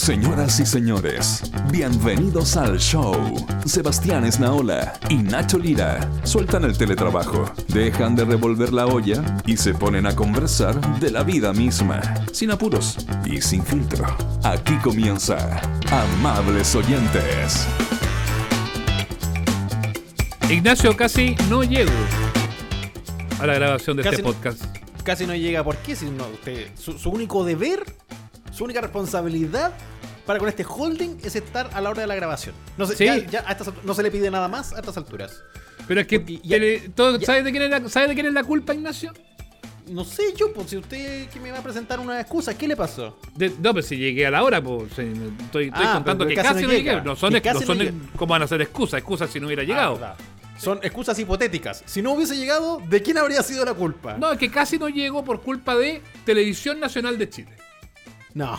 Señoras y señores, bienvenidos al show. Sebastián Esnaola y Nacho Lira sueltan el teletrabajo, dejan de revolver la olla y se ponen a conversar de la vida misma, sin apuros y sin filtro. Aquí comienza Amables Oyentes. Ignacio, casi no llego a la grabación de Casi este no- podcast. Casi no llega. ¿Por qué? Si no, usted, su, su único deber, su única responsabilidad para con este holding es estar a la hora de la grabación. No, Sí. ya- ya a estas no se le pide nada más a estas alturas. Pero es que, ya- todo- ya- ¿sabes, de quién es la, ¿sabes de quién es la culpa, Ignacio? No sé yo, pues si usted que me va a presentar una excusa, ¿qué le pasó? De- no, pero si llegué a la hora, pues estoy, estoy Ah, contando que casi no no llegué. llega. No son, ex- no no son llega. ex- ¿Cómo van a ser excusas? Excusas si no hubiera llegado. Ah, verdad. Son excusas hipotéticas. Si no hubiese llegado, ¿de quién habría sido la culpa? no, es que casi no llego por culpa de Televisión Nacional de Chile. No,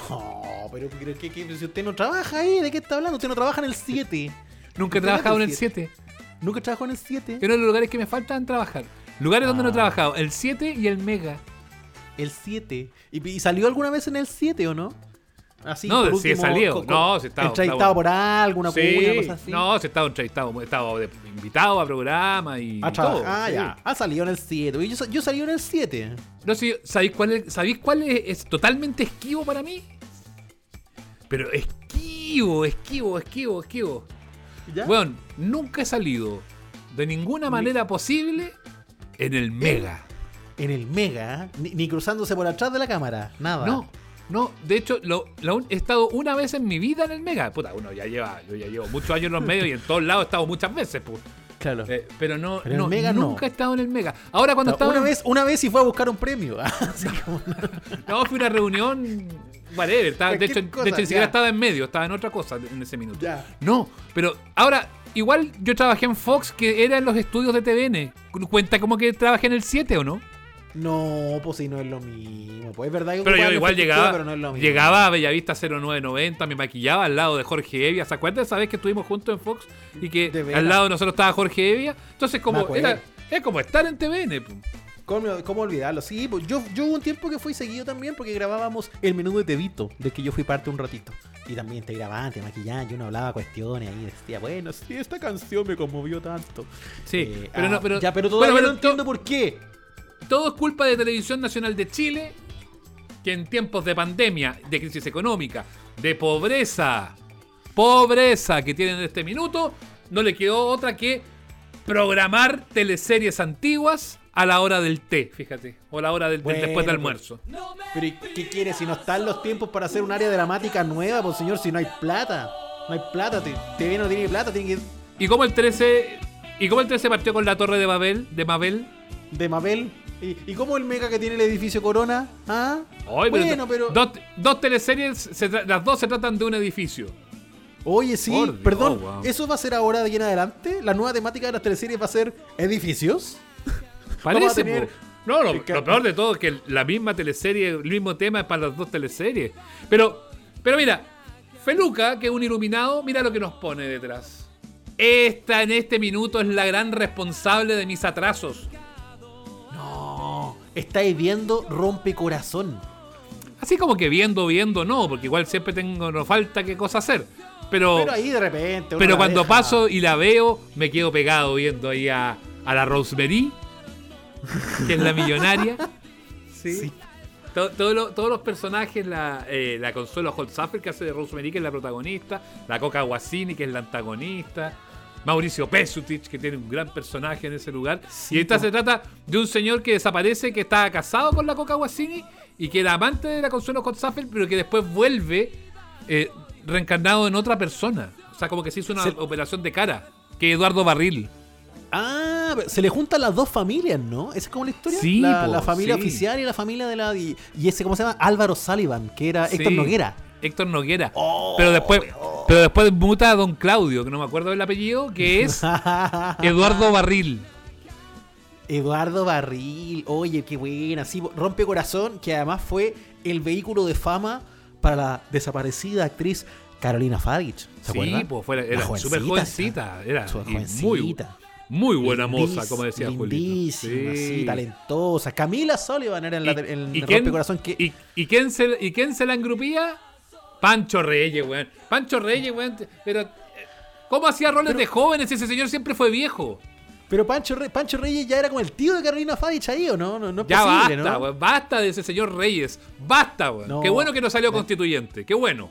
pero, pero ¿qué- qué? si usted no trabaja ahí, ¿de qué está hablando? Usted no trabaja en el 7. Nunca he ¿Usted trabajado en el 7. Nunca trabajó en el 7. Pero los lugares que me faltan trabajar. Lugares donde no he Ah. trabajado, el 7 y el Mega. El 7. ¿Y, y salió alguna vez en el 7 o no? Así, No, por he último, salido. co- co- No, sí he estado- Entrevistado estaba- por algo, una Sí, cosas así. no, sí he estado entrevistado, de- invitado a programa y, Ah, todo. ah, sí. ya. Ha salido en el 7. Yo, yo salí en el 7. No sé, ¿sabéis cuál es, ¿sabéis cuál es, es totalmente esquivo para mí? Pero esquivo, esquivo, esquivo, esquivo. ¿Ya? Bueno, nunca he salido de ninguna manera posible en el Mega. En el Mega, ni, ni cruzándose por atrás de la cámara. Nada. No, no, de hecho, lo, un- he estado una vez en mi vida en el Mega. Puta, uno ya lleva, yo ya llevo muchos años en los medios y en todos lados he estado muchas veces, pues. Claro. Eh, pero no, Pero no, Mega no. nunca he estado en el Mega. Ahora cuando estaba una, en- vez, una vez y fue a buscar un premio. No, fui a una reunión. Estaba- de, hecho, de hecho, ni siquiera estaba en medio, estaba en otra cosa en ese minuto. Ya. No, pero ahora, igual yo trabajé en Fox, que era en los estudios de TVN. ¿Cuenta como que trabajé en el 7 o no? No, pues sí, no es lo mismo. Pues es verdad que Pero yo igual llegaba, pero no es lo mismo. llegaba a Bellavista 0990, me maquillaba al lado de Jorge Evia. ¿Se acuerdan esa vez que estuvimos juntos en Fox? Y que De al lado de nosotros estaba Jorge Evia. Entonces, como era, es como estar en TVN. ¿Cómo, cómo olvidarlo? Sí, pues yo, yo hubo un tiempo que fui seguido también porque grabábamos el menú de Tevito, del que yo fui parte un ratito. Y también te grababan, te maquillaban, yo uno hablaba cuestiones ahí, decía, bueno, sí, esta canción me conmovió tanto. Sí, Eh, pero ah, no, pero. ya, pero bueno, todavía pero no entiendo por qué. Todo es culpa de Televisión Nacional de Chile, que en tiempos de pandemia, de crisis económica, de pobreza, pobreza que tienen en este minuto, no le quedó otra que programar teleseries antiguas a la hora del té, fíjate, o a la hora del, del Bueno, después del almuerzo. Pero ¿y ¿qué quiere? Si no están los tiempos para hacer un área dramática nueva, pues señor, si no hay plata. No hay plata, te, te no tiene plata, tiene que Y como el 13, y como el 13 partió con la Torre de Babel, de Mabel, de Mabel. ¿Y, y cómo el mega que tiene el edificio Corona? ¿Ah? Bueno, pero. Dos, dos teleseries, se las dos se tratan de un edificio. Oye, sí, Por Dios, perdón, wow. ¿eso va a ser ahora de aquí en adelante? ¿La nueva temática de las teleseries va a ser edificios? Parece, a tener-. No, lo, lo peor de todo es que la misma teleserie, el mismo tema es para las dos teleseries. Pero, pero mira, Feluca, que es un iluminado, mira lo que nos pone detrás. Esta en este minuto es la gran responsable de mis atrasos. Estáis viendo Rompecorazón. Así como que viendo, viendo, no, porque igual siempre tengo, no falta qué cosa hacer. Pero, Pero ahí de repente. pero cuando deja. paso y la veo, me quedo pegado viendo ahí a, a la Rosemary, que es la millonaria. Sí. Sí. To- todo lo- todos los personajes, la, eh, la Consuelo Holzapfel, que hace de Rosemary, que es la protagonista, la Coca Guasini, que es la antagonista, Mauricio Pesutich, que tiene un gran personaje en ese lugar. y esta po. se trata de un señor que desaparece, que estaba casado con la Coca Guasini y que era amante de la Consuelo Holzapfel, pero que después vuelve eh, reencarnado en otra persona. O sea, como que se hizo una Se- operación de cara, que Eduardo Barril. Ah, se le juntan las dos familias, ¿no? ¿Esa es como la historia? Sí, la, po, la familia sí. oficial y la familia de la. Y, y ese, ¿cómo se llama? Álvaro Sullivan, que era Héctor Noguera. Héctor Noguera. Oh, pero después pero después muta a Don Claudio, que no me acuerdo del apellido, que es Eduardo Barril. Eduardo Barril, oye, qué buena, sí, rompe corazón, que además fue el vehículo de fama para la desaparecida actriz Carolina Fadich, ¿se Sí, pues fue, era súper jovencita. Era muy, jovencita. muy buena moza, como decía lindísima, sí. talentosa. Camila Sullivan era en, la, ¿Y, en y Rompe quién, Corazón que y- y quién se, ¿Y quién se la engrupía? Pancho Reyes, weón. Pancho Reyes, weón. Pero, eh, ¿cómo hacía roles de jóvenes ese señor siempre fue viejo? Pero Pancho, Re- Pancho Reyes ya era como el tío de Carolina Fadich ahí, ¿o no? No, no es Ya posible, basta, ¿no? weón. Basta de ese señor Reyes. Basta, weón. No. Qué bueno que no salió constituyente. Qué bueno.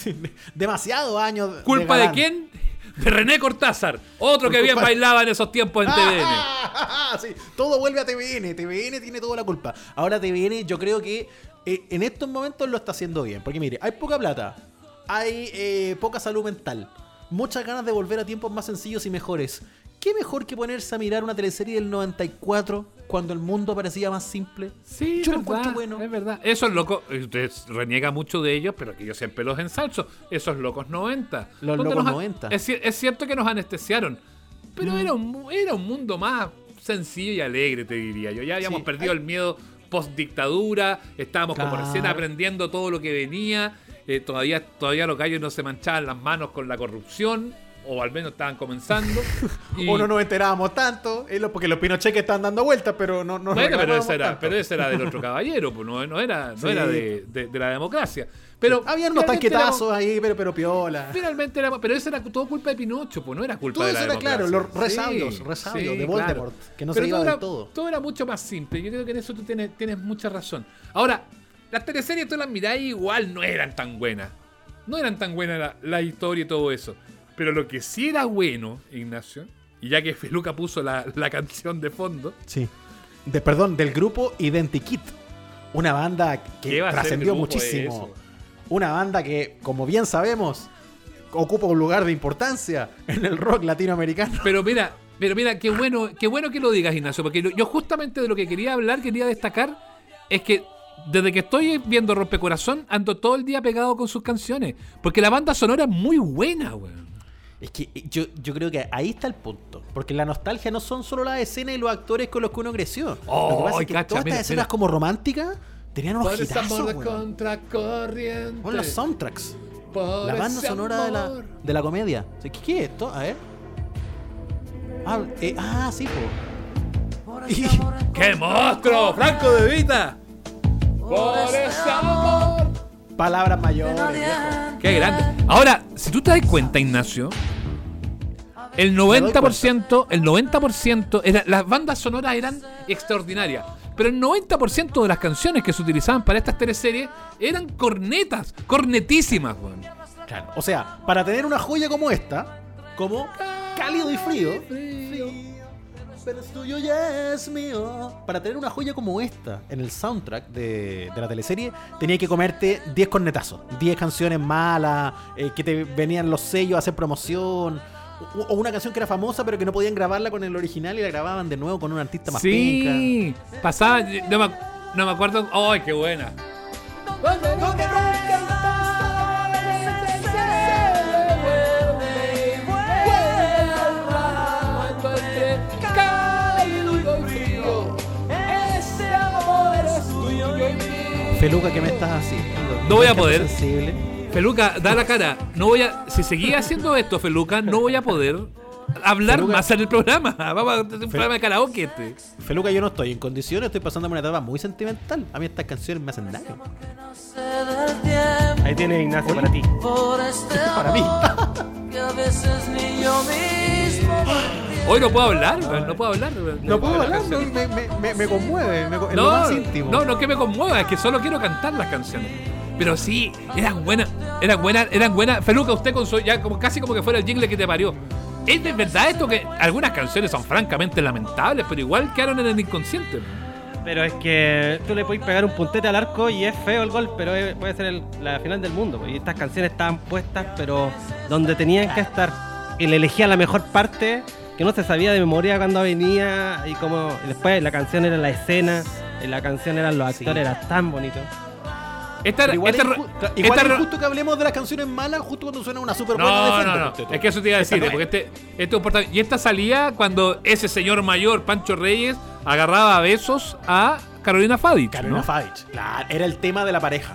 Demasiados años. ¿Culpa de, quién? De René Cortázar. Otro que bien bailaba en esos tiempos en TVN. Ah, sí, todo vuelve a TVN. TVN tiene toda la culpa. Ahora TVN yo creo que eh, en estos momentos lo está haciendo bien. Porque mire, hay poca plata. Hay eh, poca salud mental. Muchas ganas de volver a tiempos más sencillos y mejores. ¿Qué mejor que ponerse a mirar una teleserie del 94 cuando el mundo parecía más simple? Sí, yo es encuentro verdad, bueno. es verdad. Esos locos, usted reniega mucho de ellos, pero que yo siempre los ensalzo. Esos locos 90. Los locos nos a- 90. Es, cier- es cierto que nos anestesiaron, pero era, un, era un mundo más sencillo y alegre, te diría yo. Ya habíamos Sí, perdido hay- el miedo post-dictadura, estábamos como recién aprendiendo todo lo que venía. eh, todavía, todavía los gallos no se manchaban las manos con la corrupción, o al menos estaban comenzando. y- O no nos enterábamos tanto, porque los Pinochet que estaban dando vueltas, pero no, no Bueno, pero ese, era, tanto. pero ese era del otro caballero, pues no, no era, no Sí. era de, de- de la democracia. Pero Habían unos tanquetazos éramos- ahí, pero, pero piola. Finalmente era, pero eso era todo culpa de Pinocho, pues no era culpa Todo de la eso era democracia. claro, los Sí, resabios, resabios de Voldemort, que no se Pero iba todo del todo. Todo era mucho más simple. Yo creo que en eso tú tienes, tienes mucha razón. Ahora, las teleseries tú las mirás y igual no eran tan buenas. No eran tan buenas la, la historia y todo eso. Pero lo que sí era bueno, Ignacio, y ya que Feluca puso la, la canción de fondo, Sí. De, perdón, del grupo Identikit. Una banda ¿Qué que trascendió muchísimo. Una banda que, como bien sabemos, ocupa un lugar de importancia en el rock latinoamericano. Pero mira, pero mira, qué bueno, qué bueno que lo digas, Ignacio, porque yo justamente de lo que quería hablar, quería destacar, es que desde que estoy viendo Rompecorazón, ando todo el día pegado con sus canciones. Porque la banda sonora es muy buena, weón. Es que yo, yo creo que ahí está el punto. Porque la nostalgia no son solo las escenas y los actores con los que uno creció. Oh, Lo que pasa es que cacha, todas mira, estas escenas mira. como románticas tenían unos Por ese hitazos, contracorriente. Con los soundtracks. por La banda sonora de la, de la comedia. ¿Qué, qué es esto? A ver. Ah, eh, ah, sí, po. Y- ¡Qué monstruo! ¡Franco de Vita! Por ese amor. Palabras mayores, viejo. ¡Qué grande! Ahora, si tú te das cuenta, Ignacio, el 90%, el 90% era, las bandas sonoras eran extraordinarias. Pero el 90% de las canciones que se utilizaban para estas teleseries eran cornetas, cornetísimas, weón. Claro. O sea, para tener una joya como esta, como cálido y frío, pero es tuyo y es mío. Para tener una joya como esta en el soundtrack de, de la teleserie, tenía que comerte 10 cornetazos, 10 canciones malas, eh, que te venían los sellos a hacer promoción. O o una canción que era famosa pero que no podían grabarla con el original y la grababan de nuevo con un artista más. Sí, pasaba, no me, no me acuerdo. ¡Ay, qué buena! Feluca, ¿qué me estás haciendo? No voy a poder. sensible. Feluca, da la cara. No voy a, si seguía haciendo esto, Feluca, no voy a poder hablar Feluca- más en el programa. Vamos a hacer un programa de karaoke este. Feluca, yo no estoy en condiciones, estoy pasándome una etapa muy sentimental. A mí estas canciones me hacen daño. Ahí tiene Ignacio para ti. Para mí. Hoy no puedo hablar, no puedo hablar. weón, No puedo hablar, no, me, me- me- conmueve, me co- en No, lo más íntimo. no, no que me conmueva, es que solo quiero cantar las canciones. Pero sí, eran buenas, eran buenas, eran buenas. Feluca, usted con su, ya como casi como que fuera el jingle que te parió. Es de verdad esto que algunas canciones son francamente lamentables, pero igual quedaron en el inconsciente. Pero es que tú le puedes pegar un puntete al arco y es feo el gol, pero puede ser el- la final del mundo. Y estas canciones estaban puestas, pero donde tenían que estar. Y le elegía la mejor parte, que no se sabía de memoria cuando venía. Y como y después la canción era la escena, y la canción eran los Sí. actores, era tan bonito. Esta, Pero igual, esta- es, inju- esta- igual es injusto que hablemos de las canciones malas justo cuando suena una super buena No, no, no. Es que eso te iba a decir, porque es. este, este es importante. Y esta salía cuando ese señor mayor, Pancho Reyes, agarraba a besos a Carolina Fadich. Carolina ¿no? Fadich. Claro, era el tema de la pareja.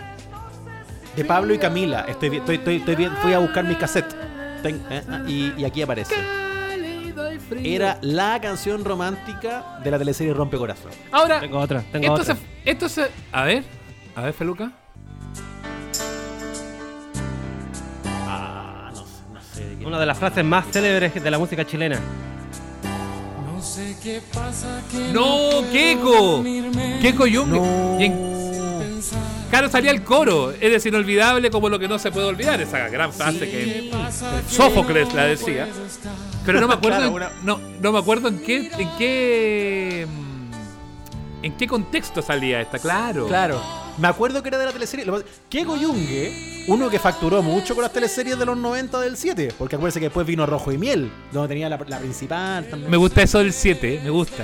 De Pablo y Camila. Estoy, estoy, estoy, estoy bien, fui a buscar mi cassette. Ten- eh, y, y aquí aparece era la canción romántica de la teleserie Rompe Corazón. Ahora, tengo otra, tengo esto, otra. Se, esto se, a ver, a ver, Feluca. Ah, no sé, no sé. Una de las frases más célebres de la música chilena. No sé qué pasa que No, Keiko. Keiko Jung. Claro, salía el coro. Eres inolvidable como lo que no se puede olvidar. Esa gran frase que Sófocles la decía. Pero no me acuerdo. Claro, en- una- no, no me acuerdo en qué. En qué. mm, En qué contexto salía esta, claro. Claro. Me acuerdo que era de la teleserie. Keiko Yungue, uno que facturó mucho con las teleseries de los 90 del 7. Porque acuérdense que después vino Rojo y Miel, donde tenía la, la principal también. Me gusta eso del 7, me gusta.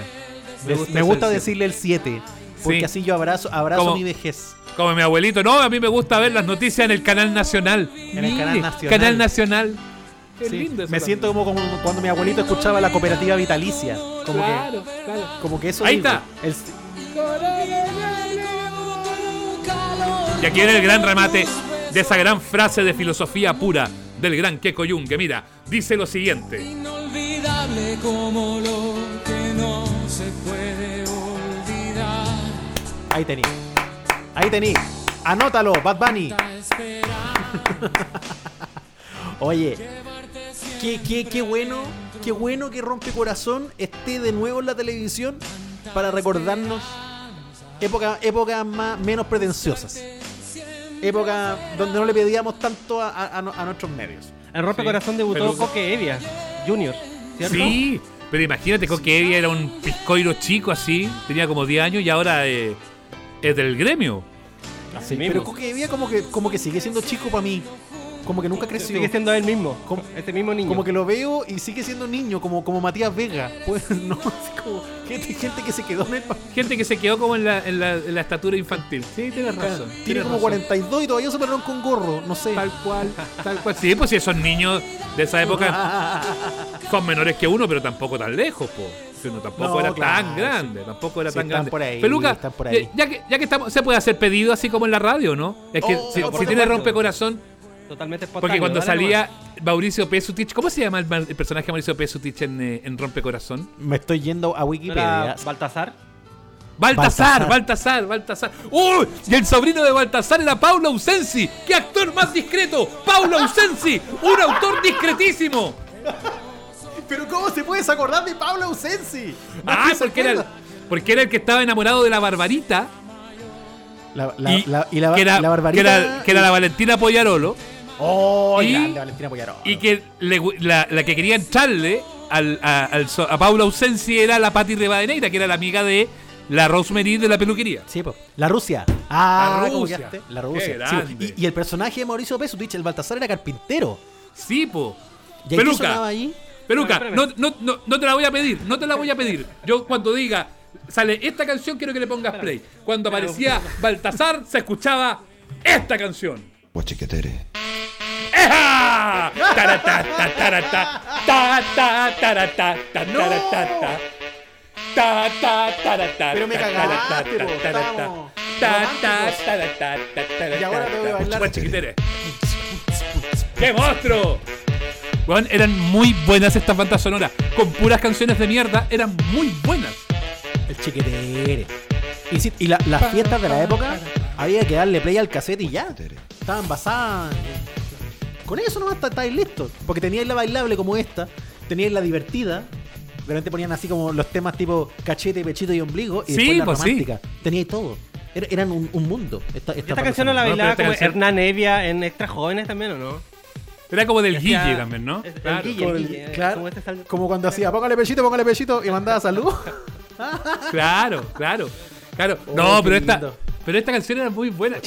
Me gusta, decirle el 7. Porque Sí. así yo abrazo, abrazo Como- mi vejez. Como mi abuelito. No, a mí me gusta ver las noticias en el canal nacional. En el canal nacional. Canal nacional. Qué Sí. lindo eso Me siento como, como cuando mi abuelito escuchaba la cooperativa vitalicia. Como Claro, claro. que, como que eso. Ahí digo. está. El- Y aquí viene el gran remate de esa gran frase de filosofía pura del gran Keiko Jung, que mira, dice lo siguiente. Inolvidable como lo que no se puede olvidar. ahí tení. Ahí tení. Anótalo, Bad Bunny. Oye, qué, qué, qué bueno, qué bueno que Rompe Corazón esté de nuevo en la televisión para recordarnos épocas épocas más, menos pretenciosas. Época donde no le pedíamos tanto a, nuestros medios. En Rompe Sí. Corazón debutó Peluca. Coque Evia Junior, ¿cierto? Sí, pero imagínate que Evia era un piscoiro chico así, tenía como 10 años y ahora eh, es del gremio. Así Pero mismo. Coque Evia como que, como que sigue siendo chico para mí. Como que nunca creció. Sigue siendo él mismo, Como- este mismo niño. Como que lo veo y sigue siendo niño, como, como Matías Vega. Pues no, así como gente, gente que se quedó en el Gente que se quedó como en la, en la- en la estatura infantil. Sí, tienes razón. Tiene tienes como razón. 42 y todavía se pararon con gorro, no sé. Tal cual, tal cual. Sí, pues si esos niños de esa época son menores que uno, pero tampoco tan lejos, po. Tampoco No, era claro, tan grande, tampoco era Sí, tan están grande. por ahí, Peluca, están por ahí. ya que, ya que estamos, se puede hacer pedido así como en la radio, ¿no? Es que Oh, si, tiene rompecorazón, Totalmente espontáneo. porque cuando salía Mauricio Pesutich, ¿cómo se llama el, personaje de Mauricio Pesutich en, eh, en Rompecorazón? Me estoy yendo a nomás. ¿No Wikipedia. Baltasar, Baltasar. Baltasar, Baltasar. ¡Uy! Y el sobrino de Baltasar era Paulo Ausensi. ¡Qué actor más discreto! ¡Paulo Ausensi! ¡Un autor discretísimo! Pero ¿cómo se puede acordar de Pablo Ausensi? Ah, porque era, el, porque era el que estaba enamorado de la Barbarita. La, la, y, la- y la, que, era, la barbarita. que, era, que era la Valentina Poyarolo. Oh, y- grande Valentina Poyarolo. Y que le la, la que quería entrarle al, a, al a Paulo Ausensi era la Patti Rivadeneira, que era la amiga de la Rosemary de la peluquería. Sí, po. La Rusia. Ah, La ¿cómo Rusia. La Rusia. Sí, po. y, y el personaje de Mauricio Pesutich, el Baltasar, era carpintero. Sí, po. ¿Y ahí Peluca. sonaba ahí? Peluca, no, no, no, no te la voy a pedir, no te la voy a pedir. Yo cuando diga, sale esta canción, quiero que le pongas play. Cuando aparecía Baltasar, se escuchaba esta canción. Guachiquetere. ¡Eja! Taratá, ta, taratá, ta, ta, taratá, ta, ta. Ta, Pero me ta, cagaste, Y ahora te voy a ta. bailar. ¡Qué monstruo! Eran muy buenas estas bandas sonoras. Con puras canciones de mierda, eran muy buenas. El chiquetere. Y, sí, y la- las fiestas de la época, había que darle play al cassette y ya. Estaban basadas. Con eso nomás está- estáis listos. Porque teníais la bailable como esta, teníais la divertida. De repente ponían así como los temas tipo cachete, pechito y ombligo. Y Sí, después la pues sí. romántica. Teníais todo. Era- eran un, un mundo. Esta, ¿Y esta esta canción no la No, bailaba esta como canción- Hernán Evia en Extra Jóvenes también o no? Era como del Guille también, ¿no? el- el Claro. Guille. Como, el- Guille, claro, como este sal- como cuando hacía, póngale pechito, póngale pechito y mandaba salud. Claro, claro. Claro. Oh, no, pero esta, pero esta canción era muy buena.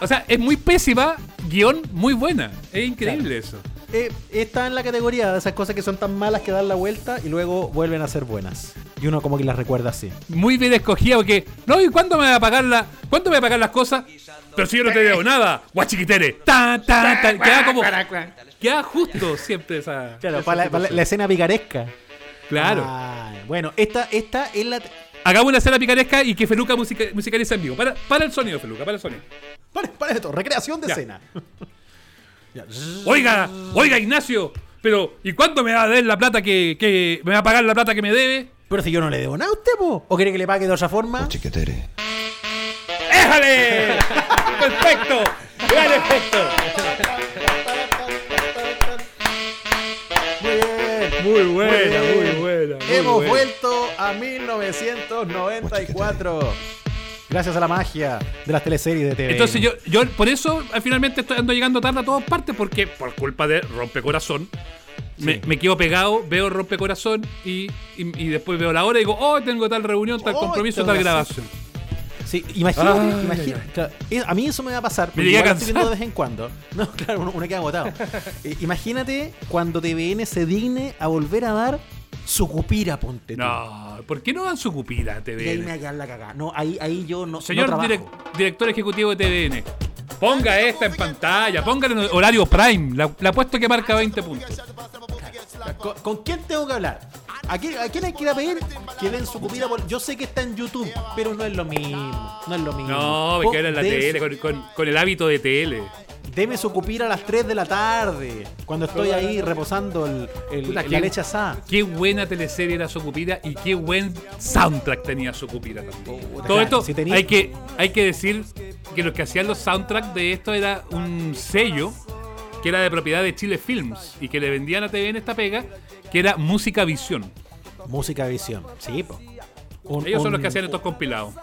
O sea, es muy pésima, guion muy buena. Es increíble eso. Eh, está en la categoría de esas cosas que son tan malas que dan la vuelta y luego vuelven a ser buenas. Y uno como que las recuerda así. Muy bien escogida porque. No, ¿y cuándo me va a pagar la. ¿Cuándo me va a pagar las cosas? Pero si yo no te debo nada. Guachiquitere. Ta, ta, ta. Queda como. Queda justo siempre esa. Claro, esa para la, para la- escena picaresca. Claro. Ay, bueno, esta, esta es la. Hagamos una escena picaresca y que Feluca musica, musicaliza en vivo. Para, para el sonido, Feluca, para el sonido. Para, para esto, recreación de Ya. escena. Oiga, oiga Ignacio, pero ¿y cuánto me va a dar la plata que, que me va a pagar la plata que me debe? Pero si yo no le debo nada a usted, po. ¿o quiere que le pague de otra forma? Chiquetere. ¡Éjale! ¡Perfecto! ¡Gran efecto! Muy buena, muy buena. Muy Hemos vuelto a 1994. Gracias a la magia de las teleseries de TV. Entonces yo, yo por eso eh, finalmente estoy ando llegando tarde a todas partes, porque por culpa de Rompecorazón, me, Sí. me quedo pegado, veo Rompecorazón y, y, y después veo la hora y digo, oh, tengo tal reunión, tal Oh, compromiso, tal grabación. Sí, imagínate, imagínate. claro, eh, a mí eso me va a pasar. porque estoy cansado. viendo de vez en cuando. No, claro, uno, uno queda agotado. Eh, imagínate cuando TVN se digne a volver a dar su cupira, ponte tú. No, ¿por qué no dan su cupira Y ahí TVN? me va a quedar la cagada. No, ahí, ahí yo no. Señor no direc- director ejecutivo de TVN, ponga esta en pantalla, póngale en horario prime. La, la apuesto que marca 20 puntos. ¿Con, con quién tengo que hablar? ¿A quién, a quién hay que ir a pedir que den su cupira? por- Yo sé que está en YouTube, pero no es lo mismo. No es lo mismo. No, me Pon- quedo en la tele, con- con el hábito de tele. Deme su cupira a las 3 de la tarde. Cuando estoy ahí reposando el, el- Puta, la qué- leche asada. Qué buena teleserie era Socupira y qué buen soundtrack tenía Socupira también. Todo esto si tenía- hay, que, hay que decir que los que hacían los soundtracks de esto era un sello que era de propiedad de Chile Films y que le vendían a TVN esta pega, que era Música Visión. Música visión. Sí, po. Un- Ellos son un- los que hacían estos compilados.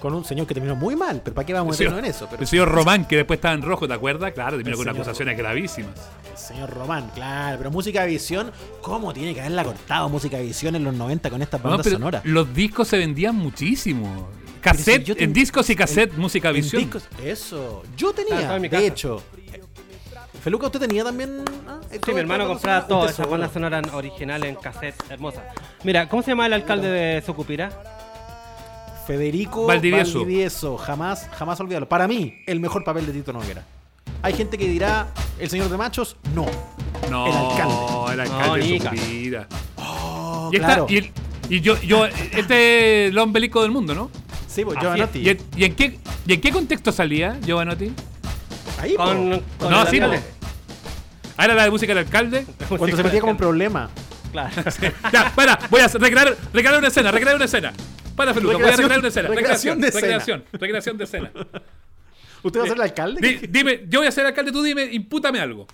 Con un señor que terminó muy mal, pero ¿para qué vamos a El meternos en eso? Pero el señor Román, que después estaba en rojo, ¿te acuerdas? Claro, terminó El con señor- acusaciones gravísimas. señor Román, claro, pero música visión, ¿cómo tiene que haberla cortado música visión en los 90 con estas No, bandas pero sonoras? los discos se vendían muchísimo. Cassette, si yo ten- en discos y cassette, en- música en visión. discos- eso. Yo tenía, de hecho. Feluca, ¿usted tenía también? ah, Sí, mi hermano compraba todas esas bandas sonoras originales en cassette hermosas. Mira, ¿cómo se llama el alcalde de Sucupira? Federico Valdivieso. Valdivieso. Jamás, jamás olvidarlo. Para mí, el mejor papel de Tito Noguera. Hay gente que dirá, ¿el señor de machos? No. No, El alcalde. el alcalde No, de Nica. Sucupira. Oh, Y, esta- claro. y, el- y yo, yo, este es el ombelico del mundo, ¿no? Sí, pues Giovanotti. ¿Y, en, y en qué, ¿Y en qué contexto salía Giovanotti? Ahí. Con, con No, el sí, alcalde. po. Ah, era la de música del alcalde. Cuando se metía como en problema. Claro. ya, para, voy a recrear, recrear una escena, recrear una escena. Para, Feluca, voy a Recreación- recrear una escena. recreación Recreación, de escena. recreación, recreación de escena. ¿Usted va a ser el alcalde? Di- dime, yo voy a ser alcalde, tú dime, impútame algo.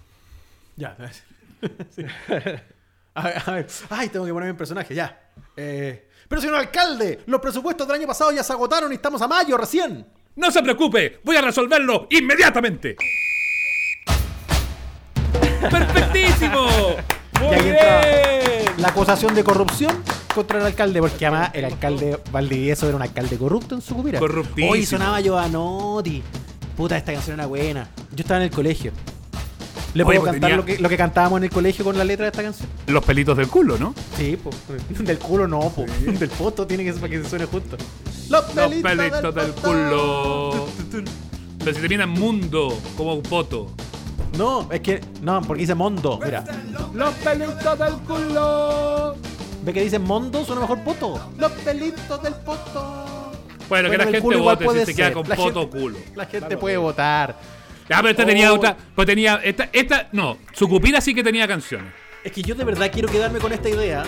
Ya. Sí. A ver, a ver. Ay, tengo que ponerme en personaje, ya. Eh, pero señor alcalde, los presupuestos del año pasado ya se agotaron y estamos a mayo recién. No se preocupe, voy a resolverlo inmediatamente. ¡Perfectísimo! Muy bien. la acusación de corrupción contra el alcalde, porque además el alcalde Valdivieso era un alcalde corrupto en su cupira. Corruptísimo. Hoy sonaba Giovanotti. Puta, esta canción era buena. Yo estaba en el colegio. ¿Le Oye, puedo pues cantar tenía- lo, que, lo que cantábamos en el colegio con la letra de esta canción? Los pelitos del culo, ¿no? Sí, po. Del culo no, po. Del poto tiene que ser para que se suene justo. Los Los pelitos, pelitos del poto. culo. Pero si termina en mundo, como un poto. No, es que. No, porque dice Mondo. Mira. Los pelitos del culo. Ve que dice Mondo, suena mejor poto. Los pelitos del poto. Bueno, que la gente vote puede si se queda con La poto o gente- culo. La gente puede votar. Ya, pero esta tenía Oh. otra. Pues tenía. Esta, esta. No, su cupira sí que tenía canciones. Es que yo de verdad quiero quedarme con esta idea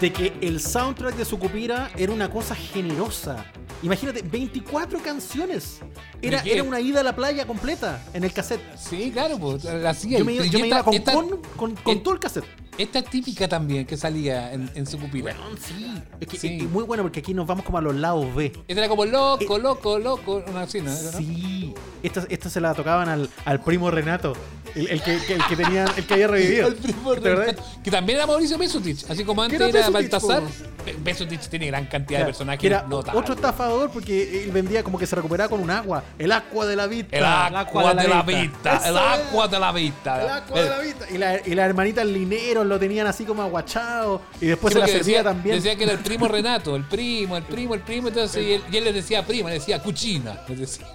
de que el soundtrack de Sucupira era una cosa generosa. Imagínate, 24 canciones. Era, era una ida a la playa completa en el cassette. Sí, claro, pues la hacía. Yo me, iba- Y yo me esta- iba con, esta- con, con- con eh, todo el cassette. Esta es típica también que salía en, en su pupila. Weón, sí. Es que Sí. es muy bueno porque aquí nos vamos como a los lados B. Esta era como loco, loco, loco. Una así, ¿no? Eh, Sí. Esta, esta se la tocaban al, al primo Renato. El, el que, el que tenía, el que había revivido. El primo. Renato, Que también era Mauricio Mesutich. Así como antes era era, Baltasar. Be- Mesutich tiene gran cantidad Claro, de personajes que era notables. otro estafador porque él vendía como que se recuperaba con un agua. El agua de la vista. El agua de la vista. El agua de la vista. El agua de la vista. Y la, y la hermanita Linero lo tenían así como aguachado. Y después Sí, se la servía decía, también. decía que era el primo Renato, el primo, el primo, el primo. Entonces, y él, y él le decía prima, le decía cuchina. Le decía.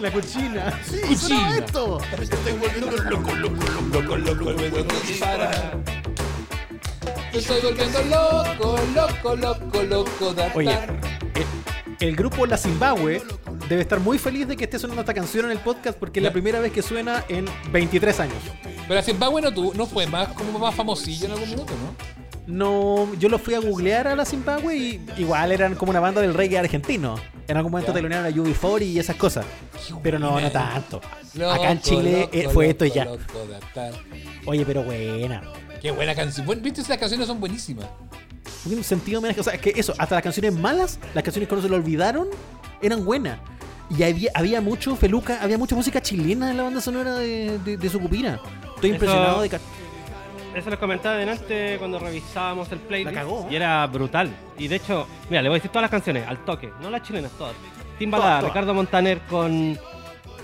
La cuchina. Sí, Cuchina. esto. Yo estoy volviendo loco, loco, loco, loco. Da, Oye, da. el, el grupo La Zimbabue debe estar muy feliz de que esté sonando esta canción en el podcast porque es la primera vez que suena en 23 años. Pero a Zimbabue no, tuvo- no fue más como más famosillo en algún minuto, ¿no? No, yo lo fui a googlear a la Zimbabue y igual eran como una banda del reggae argentino. En algún momento telonearon a UB40 y esas cosas. Pero no, no tanto. Loco, Acá en Chile eh, loco, fue loco, esto y ya. loco. Oye, pero buena. Qué buena canción. Bueno, Viste, esas canciones son buenísimas. Un sentido homenaje. O sea, es que eso, hasta las canciones malas, las canciones que no se lo olvidaron, eran buenas. Y había, había mucho feluca, había mucha música chilena en la banda sonora de, de, de Sucupira. Estoy Eso- impresionado de Eso les comentaba delante cuando revisábamos el playlist. La cagó. Y era brutal. Y de hecho, mira, le voy a decir todas las canciones al toque, no las chilenas, todas. Timbalada, Todas, todas. Ricardo Montaner con.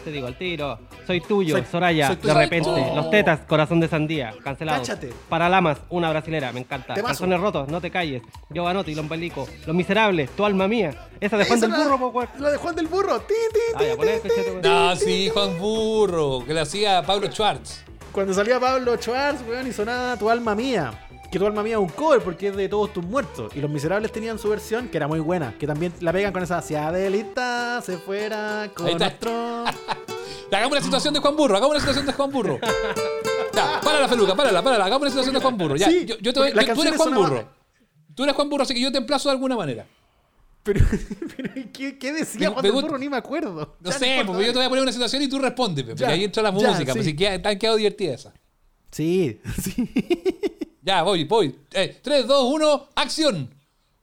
Te digo, al tiro. Soy tuyo, Soy- Soraya, soy tuyo. de repente. Los tetas, corazón de sandía, cancelado. Cáchate. Paralamas, una brasilera, me encanta. Temazo. Calzones rotos, no te calles. Yo Banotti, Lombelico. Los miserables, tu alma mía. Esa de Juan Esa del la- Burro, po, weón. La de Juan del Burro. Ti, ti, Ah, ti, weón. No, sí, Juan Burro, que le hacía Pablo Schwartz. Cuando salía Pablo Schwartz, weón, y sonaba Tu alma mía. Que Tu alma mía es un cover porque es de Todos tus muertos. Y los miserables tenían su versión, que era muy buena. Que también la pegan con esa. Si Adelita se fuera con otro. Hagamos una situación de Juan Burro, hagamos una situación de Juan Burro. Ya, párala, Feluca, párala, párala, hagamos una situación de Juan Burro. Ya, Sí, yo, yo te voy- yo- tú eres Juan Burro. Tú eres Juan Burro, así que yo te emplazo de alguna manera. Pero, pero ¿qué, qué decía Juan Burro? Ni me acuerdo. No Ya, sé, porque yo te voy a poner una situación y tú respondes, pe, porque ahí entra la ya, música, sí. pues si queda, te han quedado divertidas esas. Sí, sí. Ya, voy, voy. Eh, 3, 2, 1, acción.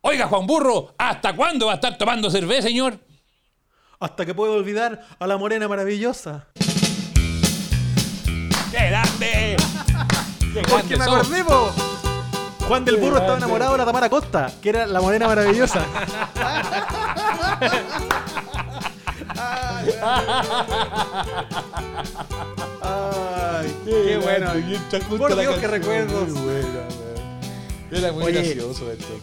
Oiga, Juan Burro, ¿hasta cuándo va a estar tomando cerveza, señor? Hasta que puedo olvidar a la morena maravillosa. ¡Qué grande! ¡Qué Porque me acordé, po. Juan del Burro estaba enamorado de la Tamara Costa, que era la morena maravillosa. Ay, qué bueno. Por Dios, qué recuerdos. Era muy Oye. gracioso esto.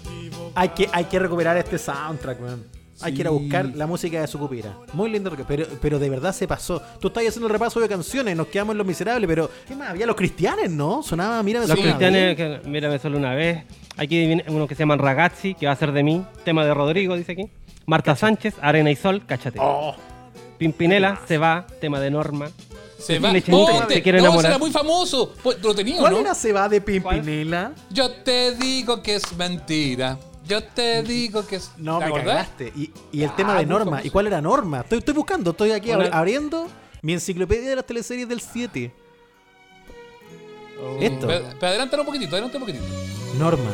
Hay que, hay que recuperar este soundtrack, man. Hay que ir a buscar la música de Sucupira. Muy lindo, porque- pero, pero de verdad se pasó. Tú estás haciendo el repaso de canciones, nos quedamos en Los Miserables, pero ¿qué más? Había Los Cristianes, ¿no? Sonaba, mira, Los cristianos, que, mírame solo una vez. Aquí viene uno que se llama Ragazzi, que va a ser de mí. Tema de Rodrigo, dice aquí. Marta Sánchez, Arena y Sol, cáchate. Oh, Pimpinela, se va, tema de Norma. Se va. Chenita, ¡Oh, quiero no, enamorar. era muy famoso. Pues, ¿Lo tenía ¿Cuál no? era Se va de Pimpinela? Yo te digo que es mentira. Yo te digo que es. No, ¿Te me cagaste. Y, y el Ah, tema de Norma. famoso. ¿Y cuál era Norma? Estoy, estoy buscando, estoy aquí abri- abriendo mi enciclopedia de las teleseries del 7. Esto. Pero, pero adelántalo un poquitito, adelántalo un poquitito. Norma.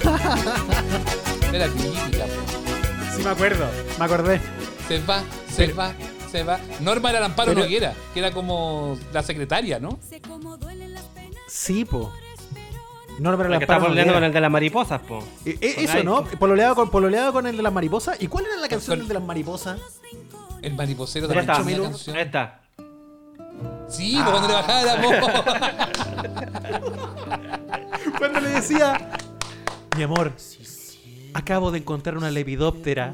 Era típica. po. Sí, me acuerdo. Me acordé. Se va, se va, se va. Norma era la Amparo Pero- Noguera, que era como la secretaria, ¿no? Sí, po. Norma era La la que está Amparo pololeando con el de las mariposas, po. Eh, eh, Con eso. ¿no? Pololeaba con, pololeaba con el de las mariposas. ¿Y cuál era la canción del de las mariposas? El mariposero tenía Chomelo. canción. ahí está. Sí, pues cuando le bajaba el amor. Cuando le decía, mi amor, acabo de encontrar una lepidóptera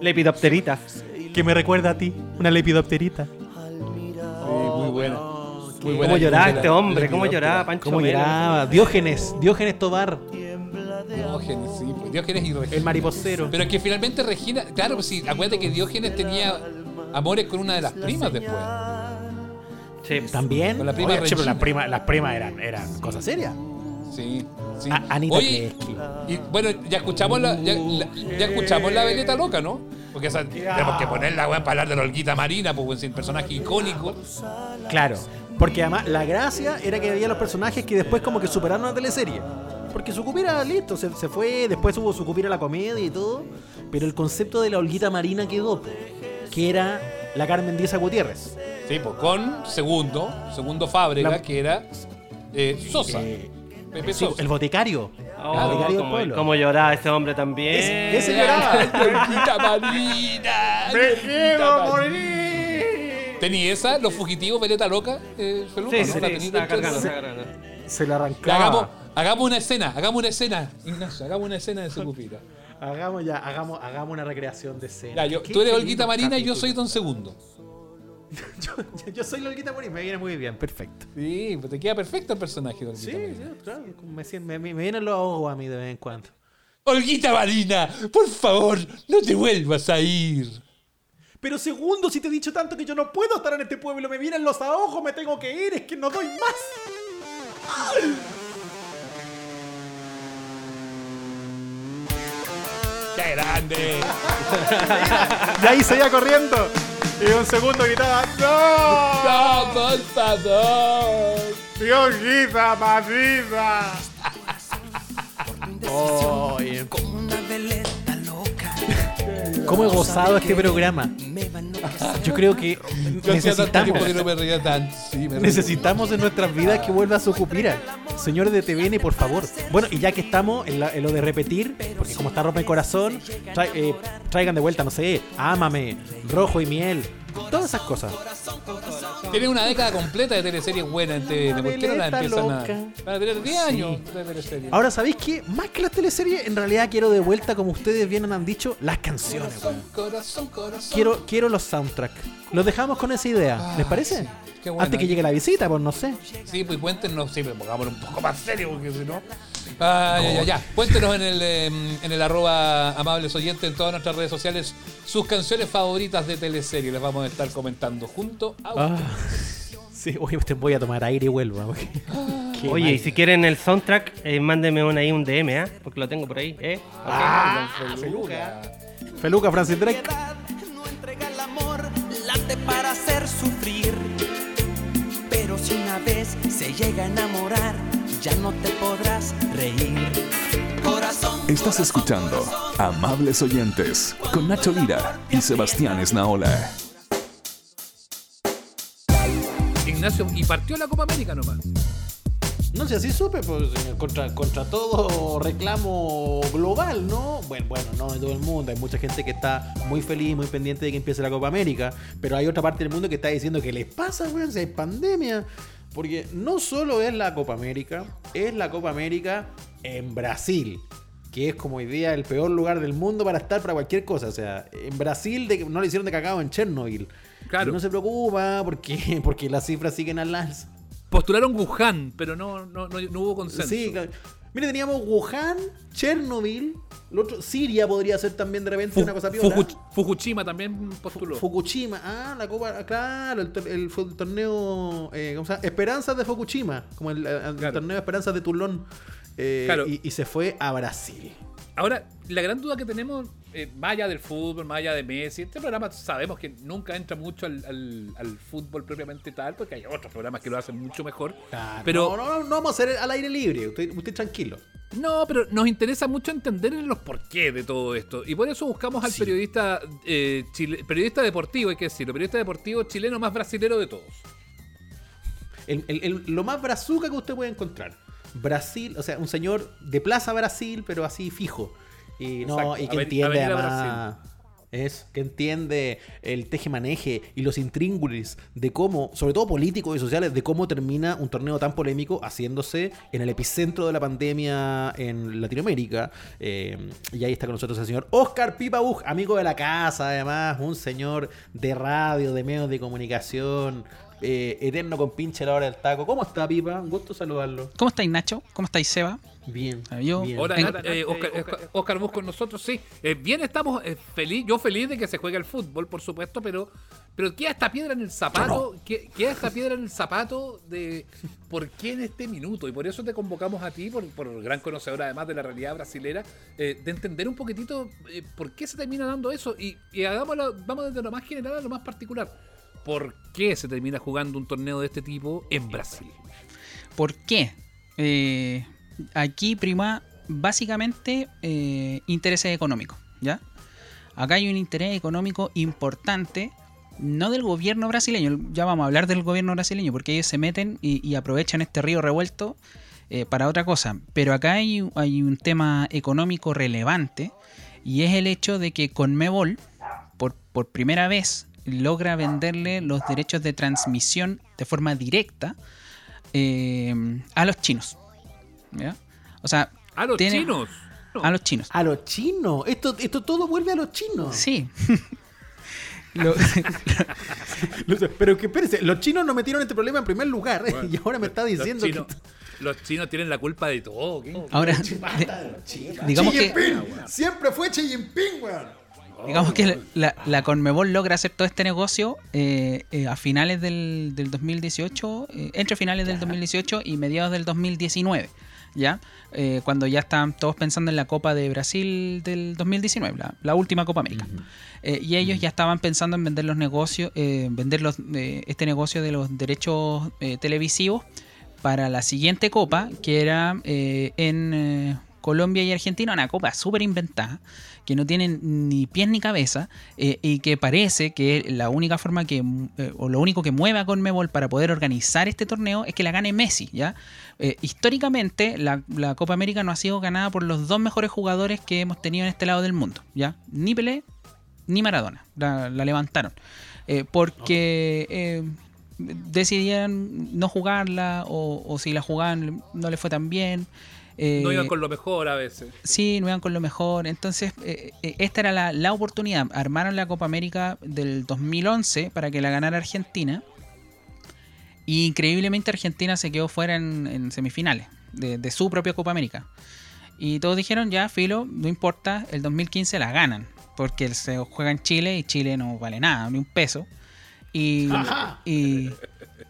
Lepidopterita. que me recuerda a ti. Una lepidopterita. muy buena. Muy buena. ¿Cómo lloraba este hombre? ¿Cómo lloraba Pancho ¿Cómo Melo? lloraba? Diógenes, Diógenes Tobar, Diógenes, sí. pues, Diógenes y Regina. el mariposero. Pero es que finalmente Regina, claro, pues sí, acuérdate que Diógenes tenía amores con una de las primas después. Sí. También. Con la prima Oye, che, pero Regina. las primas, las primas eran, eran cosas serias. Sí, sí. A- Anita Oye, y bueno, ya escuchamos la, ya, la- ya escuchamos la veleta loca, ¿no? Porque esa, tenemos que ponerla, weón, para hablar de la Olguita Marina, pues, es un personaje icónico. Claro. Porque además la gracia era que había los personajes que después como que superaron la teleserie. Porque Sucupira, listo, se, se fue, después hubo Sucupira la comedia y todo. Pero el concepto de la Olguita Marina quedó, que era la Carmen Díaz Gutiérrez. Sí, pues con segundo, segundo Fábrega, La- que era eh, Sosa. Eh, Pepe sí, Sosa. el boticario. Oh, el boticario del cómo, pueblo. cómo lloraba ese hombre también. Ese- ese lloraba. Olguita Marina. Olguita Marina. ¿Tenía esa, los fugitivos, veleta loca, eh, Feluca, Sí, ¿no? sí, sí, ¿La de- cargando. Se le Ya, arrancaba. hagamos, hagamos una escena, hagamos una escena, Ignacio, hagamos una escena de Sucupira. Hagamos ya, hagamos, hagamos una recreación de escena. Ya, yo- tú eres Olguita Marina y yo capítulo. soy Don Segundo. yo, yo- soy la Olguita Marina, me viene muy bien, perfecto. Sí, pues te queda perfecto el personaje de Sí, Olguita Marina. sí, claro, me, sien- me, me- me vienen los ojos a mí de vez en cuando. Olguita Marina, por favor, no te vuelvas a ir. Pero segundo, si te he dicho tanto que yo no puedo estar en este pueblo, me vienen los ojos, me tengo que ir, es que no doy más. ¡Qué grande! Y ahí seguía corriendo. Y un segundo gritaba, ¡No! ¡No, por favor! Piojita, patita. Oye. ¿Cómo he gozado este programa? Yo creo que necesitamos, necesitamos en nuestras vidas que vuelva a su cupira. Señores de TVN, por favor. Bueno, y ya que estamos en, la- en lo de repetir, porque como está rompe el corazón, tra- eh, traigan de vuelta, no sé, ámame, rojo y miel, todas esas cosas. Tiene una década completa de teleseries buenas en TVN. ¿Por qué no empiezan a.? loca. Van a tener 10 Sí. años de teleseries. Ahora, ¿sabéis qué? Más que las teleseries, en realidad quiero de vuelta, como ustedes bien han dicho, las canciones. weón. Quiero, quiero los soundtracks. Los dejamos con esa idea. ¿Les parece? Buena. Antes que llegue la visita, pues no sé. Sí, pues cuéntenos, sí, pues pongámoslo un poco más serio, porque si no. Ah, ya, ya, ya. Cuéntenos en el, eh, en el arroba amables oyentes en todas nuestras redes sociales sus canciones favoritas de teleserie. Les vamos a estar comentando junto a Ah, sí, oye, usted voy a tomar aire y porque- Qué Oye, mal. y si quieren el soundtrack, eh, mándenme un, ahí un DM, ¿ah? Porque lo tengo por ahí, ¿eh? Ah, Feluca. Feluca, Francis Drake. no entrega el amor, late para hacer sufrir. Si una vez se llega a enamorar, ya no te podrás reír. Corazón. Estás escuchando Amables Oyentes con Nacho Lira y Sebastián Esnaola. Ignacio, y partió la Copa América nomás. No sé, así supe, pues, contra, contra todo reclamo global, ¿no? Bueno, bueno, no de todo el mundo. Hay mucha gente que está muy feliz, muy pendiente de que empiece la Copa América. Pero hay otra parte del mundo que está diciendo que les pasa, weón, si hay pandemia. Porque no solo es la Copa América, es la Copa América en Brasil. Que es como hoy día el peor lugar del mundo para estar para cualquier cosa. O sea, en Brasil de- no le hicieron de cacao en Chernobyl. Claro. Y no se preocupa porque, porque las cifras siguen al alza. Postularon Wuhan, pero no, no, no, no hubo consenso. Sí, claro. Mire, teníamos Wuhan, Chernobyl, lo otro, Siria podría ser también de repente Fu- una cosa piola. Fuku- Fukushima también postuló. Fukushima, ah, la copa, claro, el, el torneo, eh, ¿cómo se llama? Esperanzas de Fukushima, como el, el Claro. torneo Esperanzas de Toulon. eh, Claro. y, y se fue a Brasil. Ahora, la gran duda que tenemos, eh, más allá del fútbol, más allá de Messi, este programa sabemos que nunca entra mucho al, al- al fútbol propiamente tal, porque hay otros programas que lo hacen mucho mejor. Claro, Pero no, no, no vamos a hacer al aire libre, usted, usted tranquilo. No, pero nos interesa mucho entender los porqués de todo esto. Y por eso buscamos al Sí. periodista eh, chile- periodista deportivo, hay que decirlo, periodista deportivo chileno más brasilero de todos. El- el- el- lo más brazuca que usted puede encontrar. Brasil, o sea, un señor de Plaza Brasil, pero así fijo. Y no, Exacto, y que entiende además. Es que entiende el teje-maneje y los intríngulis de cómo, sobre todo políticos y sociales, de cómo termina un torneo tan polémico haciéndose en el epicentro de la pandemia en Latinoamérica. Eh, y ahí está con nosotros el señor Oscar Pipa Buch, amigo de la casa, además, un señor de radio, de medios de comunicación, eh, eterno con pinche a la hora del taco. ¿Cómo está, Pipa? Un gusto saludarlo. ¿Cómo estáis, Nacho? ¿Cómo estáis, Seba? Bien. Ah, yo- bien. Hola, Nat, eh, Oscar, Oscar- Oscar Bus con nosotros, sí. Eh, bien, estamos eh, feliz, yo feliz de que se juegue el fútbol, por supuesto, pero, pero queda esta piedra en el zapato, que- queda esta piedra en el zapato de por qué en este minuto, y por eso te convocamos a ti, por, por gran conocedor además de la realidad brasilera, eh, de entender un poquitito eh, por qué se termina dando eso, y, y hagámoslo, vamos desde lo más general a lo más particular. ¿Por qué se termina jugando un torneo de este tipo en Brasil? ¿Por qué? Eh, aquí prima básicamente eh, intereses económicos, ¿ya? Acá hay un interés económico importante, no del gobierno brasileño, ya vamos a hablar del gobierno brasileño, porque ellos se meten y, aprovechan este río revuelto eh, para otra cosa. Pero acá hay, un tema económico relevante y es el hecho de que Conmebol, por, por primera vez, logra venderle los derechos de transmisión de forma directa eh, a los chinos. ¿Ya? O sea, ¡A los tiene- chinos! A los chinos. A los chinos. Esto, esto todo vuelve a los chinos. Sí. Lo- Pero que espérese, los chinos nos metieron este problema en primer lugar. y ahora me está diciendo los chinos, que. los chinos tienen la culpa de todo. ¿qué? ahora, de digamos Xi que-. Siempre fue Xi Jinping, weón. digamos que la, la Conmebol logra hacer todo este negocio eh, eh, a finales del, del 2018, eh, entre finales del 2018 y mediados del 2019, ¿ya? Eh, cuando ya estaban todos pensando en la Copa de Brasil del 2019, la, la última Copa América. Eh, y ellos ya estaban pensando en vender los negocios, eh, vender los, eh, este negocio de los derechos televisivos para la siguiente copa, que era en Colombia y Argentina, una copa súper inventada, que no tiene ni pies ni cabeza, eh, y que parece que la única forma que, eh, o lo único que mueve a Conmebol para poder organizar este torneo es que la gane Messi, ¿ya? Eh, históricamente, la, la Copa América no ha sido ganada por los dos mejores jugadores que hemos tenido en este lado del mundo, ¿ya? Ni Pelé ni Maradona, la, levantaron. Porque decidían no jugarla o, o si la jugaban no le fue tan bien. Eh, No iban con lo mejor a veces. Sí, no iban con lo mejor. Entonces, eh, eh, esta era la, la oportunidad. Armaron la Copa América del 2011 para que la ganara Argentina. Y increíblemente Argentina se quedó fuera en, en semifinales de, de su propia Copa América. Y todos dijeron, ya, filo, no importa, el 2015 la ganan. Porque se juega en Chile y Chile no vale nada, ni un peso. Y, y,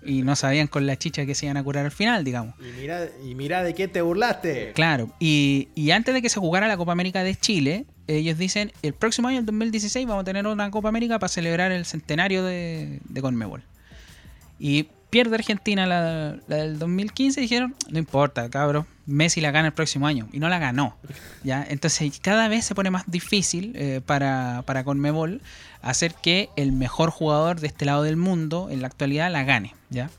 y no sabían con la chicha que se iban a curar al final, digamos. Y mira, y mira de qué te burlaste. Claro, y, y antes de que se jugara la Copa América de Chile, ellos dicen, el próximo año, el 2016, vamos a tener una Copa América para celebrar el centenario de, de Conmebol. Y pierde Argentina la, la del 2015 y dijeron, no importa, cabros, Messi la gana el próximo año. Y no la ganó. ¿ya? Entonces cada vez se pone más difícil eh, para, para Conmebol hacer que el mejor jugador de este lado del mundo en la actualidad la gane. ¿ya?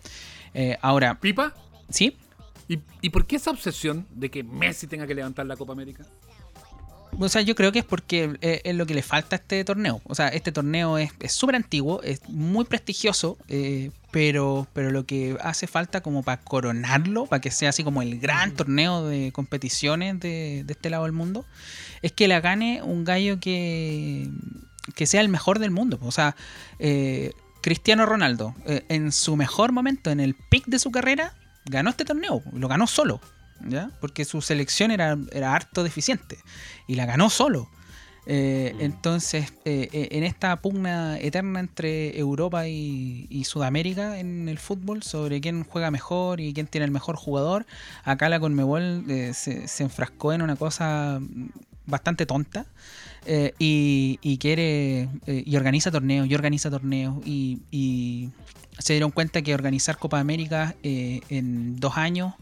Eh, ahora, ¿Pipa? ¿sí? ¿Y, ¿Y por qué esa obsesión de que Messi tenga que levantar la Copa América? O sea, yo creo que es porque eh, es lo que le falta a este torneo. O sea, este torneo es es súper antiguo, es muy prestigioso, eh, pero, pero lo que hace falta como para coronarlo, para que sea así como el gran torneo de competiciones de, de este lado del mundo, es que la gane un gallo que, que sea el mejor del mundo. O sea, eh, Cristiano Ronaldo, eh, en su mejor momento, en el pic de su carrera, ganó este torneo, lo ganó solo. ¿Ya? Porque su selección era, era harto deficiente y la ganó solo. Eh, entonces, eh, eh, en esta pugna eterna entre Europa y, y Sudamérica en el fútbol sobre quién juega mejor y quién tiene el mejor jugador, acá la Conmebol eh, se, se enfrascó en una cosa bastante tonta eh, y, y quiere y organiza torneos y organiza torneos y, y se dieron cuenta que organizar Copa América en dos años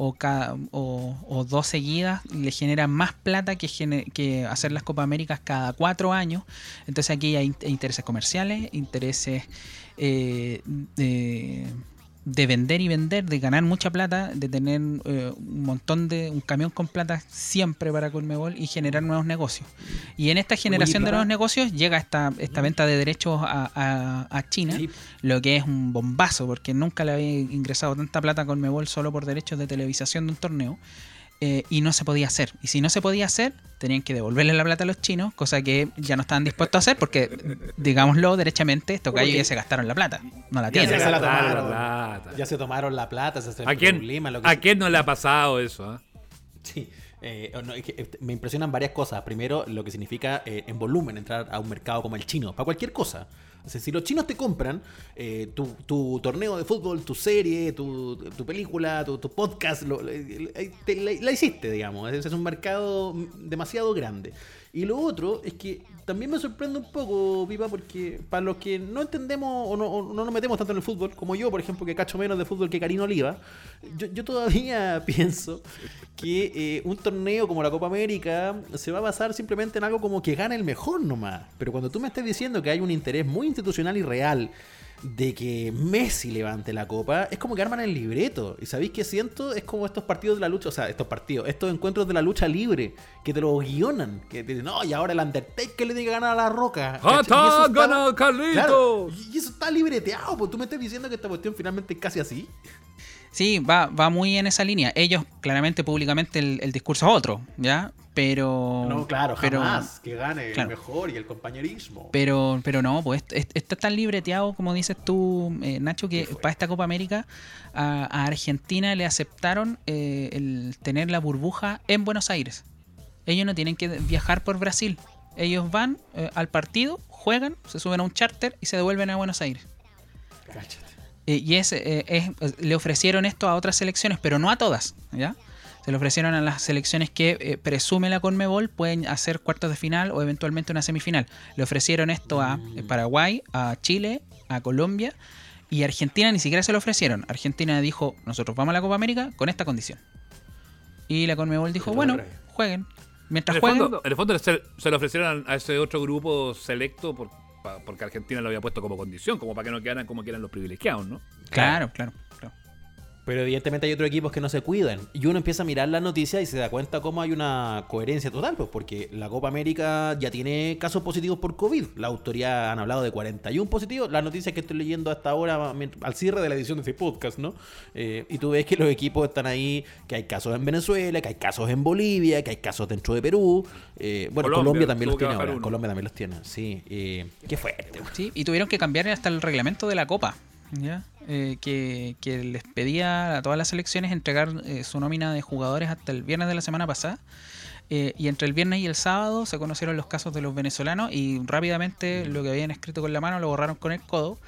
o, cada, o, dos seguidas le genera más plata que, gene- que hacer las Copa Américas cada cuatro años. Entonces aquí hay in- intereses comerciales, intereses eh, de vender y vender, de ganar mucha plata, de tener eh, un montón de, un camión con plata siempre para Colmebol y generar nuevos negocios. Y en esta generación de nuevos negocios llega esta, esta venta de derechos a, a- a China Sí. lo que es un bombazo, porque nunca le había ingresado tanta plata con Mebol solo por derechos de televisación de un torneo. Eh, y no se podía hacer. Y si no se podía hacer, tenían que devolverle la plata a los chinos, cosa que ya no estaban dispuestos a hacer, porque, digámoslo derechamente, estos gallos ya se gastaron la plata. No la Ya tienen. se la tomaron. plata. Ya se tomaron la plata, se ¿A quién, problema, lo que ¿A sea. quién no le ha pasado eso? ah? Sí. eh, no, es que, eh, me impresionan varias cosas. Primero, lo que significa eh, en volumen entrar a un mercado como el chino, para cualquier cosa. Si los chinos te compran eh, tu, tu torneo de fútbol, tu serie, tu, tu película, tu, tu podcast, lo- eh, eh, te- la, la hiciste, digamos. Ese es un mercado demasiado grande. Y lo otro es que también me sorprende un poco, Pipa, porque para los que no entendemos o no, no nos metemos tanto en el fútbol, como yo, por ejemplo, que cacho menos de fútbol que Karina Oliva, yo, yo todavía pienso que eh, un torneo como la Copa América se va a basar simplemente en algo como que gane el mejor nomás. Pero cuando tú me estás diciendo que hay un interés muy institucional y real de que Messi levante la copa, es como que arman el libreto. ¿Y sabéis qué siento? Es como estos partidos de la lucha, o sea, estos partidos, estos encuentros de la lucha libre, que te lo guionan, que te dicen, no, y ahora el Undertaker le tiene que ganar a la roca. ¿cachai? Y eso ¡Jata, está- gana Carlitos! Claro, y eso está libreteado, pues tú me estás diciendo que esta cuestión finalmente es casi así. Sí, va, va muy en esa línea. Ellos, claramente, públicamente, el, el discurso es otro, ¿ya? Pero. No, claro, pero- jamás que gane claro. el mejor y el compañerismo. Pero, pero no, pues est- est- está tan libreteado, como dices tú, eh, Nacho, que para esta Copa América a, a Argentina le aceptaron eh, el tener la burbuja en Buenos Aires. Ellos no tienen que viajar por Brasil. Ellos van eh, al partido, juegan, se suben a un charter y se devuelven a Buenos Aires. Cáchate. Eh, y es, eh, es- le ofrecieron esto a otras selecciones, pero no a todas, ¿ya? Se le ofrecieron a las selecciones que eh, presume la Conmebol pueden hacer cuartos de final o eventualmente una semifinal. Le ofrecieron esto a eh, Paraguay, a Chile, a Colombia Y Argentina ni siquiera se lo ofrecieron. Argentina dijo, nosotros vamos a la Copa América con esta condición. Y la Conmebol dijo, bueno, jueguen. En Mientras el, jueguen, fondo, en el fondo se, se lo ofrecieron a ese otro grupo selecto por- porque Argentina lo había puesto como condición, como para que no quedaran como que eran los privilegiados, ¿no? claro, claro, claro. Pero evidentemente hay otros equipos que no se cuidan. Y uno empieza a mirar las noticias y se da cuenta cómo hay una coherencia total, pues porque la Copa América ya tiene casos positivos por COVID. La autoridad han hablado de 41 positivos. Las noticias que estoy leyendo hasta ahora, al cierre de la edición de este podcast, ¿no? Eh, y tú ves que los equipos están ahí, que hay casos en Venezuela, que hay casos en Bolivia, que hay casos dentro de Perú. Eh, bueno, Colombia, Colombia, también los tiene ahora. uno. Colombia también los tiene, sí. Eh, qué fuerte, güey. Sí, y tuvieron que cambiar hasta el reglamento de la Copa, ¿ya? Eh, que, que les pedía a todas las selecciones entregar eh, su nómina de jugadores hasta el viernes de la semana pasada. Eh, y entre el viernes y el sábado se conocieron los casos de los venezolanos y rápidamente lo que habían escrito con la mano lo borraron con el codo.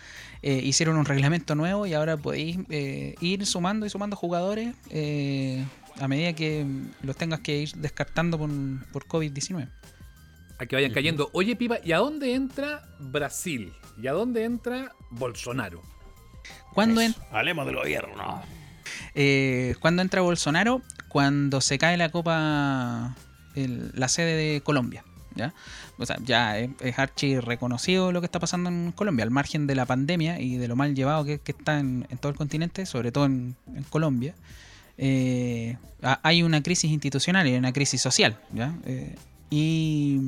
Eh, hicieron un reglamento nuevo y ahora podéis eh, ir sumando y sumando jugadores eh, a medida que los tengas que ir descartando por, por COVID-19. A que vayan cayendo. Oye, Pipa, ¿y a dónde entra Brasil? ¿Y a dónde entra Bolsonaro? ¿Cuándo, en- Hablemos del gobierno. Eh, ¿Cuándo entra Bolsonaro? Cuando se cae la Copa, el- la sede de Colombia. ¿ya? O sea, ya es, es archi reconocido lo que está pasando en Colombia, al margen de la pandemia y de lo mal llevado que, que está en, en todo el continente, sobre todo en, en Colombia. eh, ha- hay una crisis institucional y una crisis social. ¿ya? Eh, y,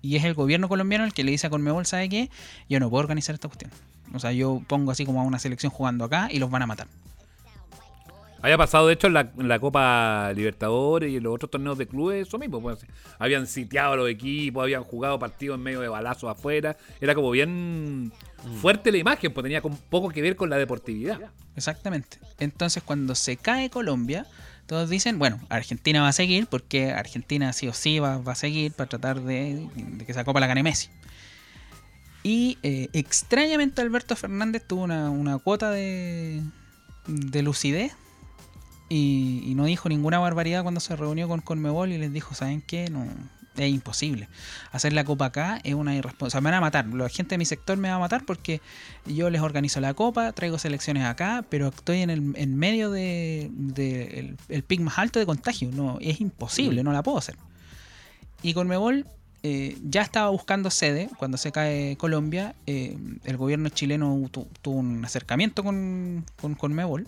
y es el gobierno colombiano el que le dice a Conmebol, ¿sabe qué? Yo no puedo organizar esta cuestión. O sea, yo pongo así como a una selección jugando acá y los van a matar. Había pasado, de hecho, en la, en la Copa Libertadores y en los otros torneos de clubes, eso mismo. pues, habían sitiado a los equipos, habían jugado partidos en medio de balazos afuera. Era como bien fuerte la imagen, pues tenía con- poco que ver con la deportividad. Exactamente. Entonces, cuando se cae Colombia, todos dicen, bueno, Argentina va a seguir porque Argentina sí o sí va, va a seguir para tratar de, de que esa copa la gane Messi. Y eh, extrañamente Alberto Fernández tuvo una, una cuota de, de lucidez y, y no dijo ninguna barbaridad cuando se reunió con Conmebol y les dijo, ¿saben qué? No, es imposible. Hacer la copa acá es una irresponsabilidad. me van a matar. La gente de mi sector me va a matar porque yo les organizo la copa, traigo selecciones acá, pero estoy en el en medio de, de el, el pic más alto de contagio. No, es imposible, no la puedo hacer. Y Conmebol eh, ya estaba buscando sede cuando se cae Colombia. eh, el gobierno chileno tu- tuvo un acercamiento con, con Conmebol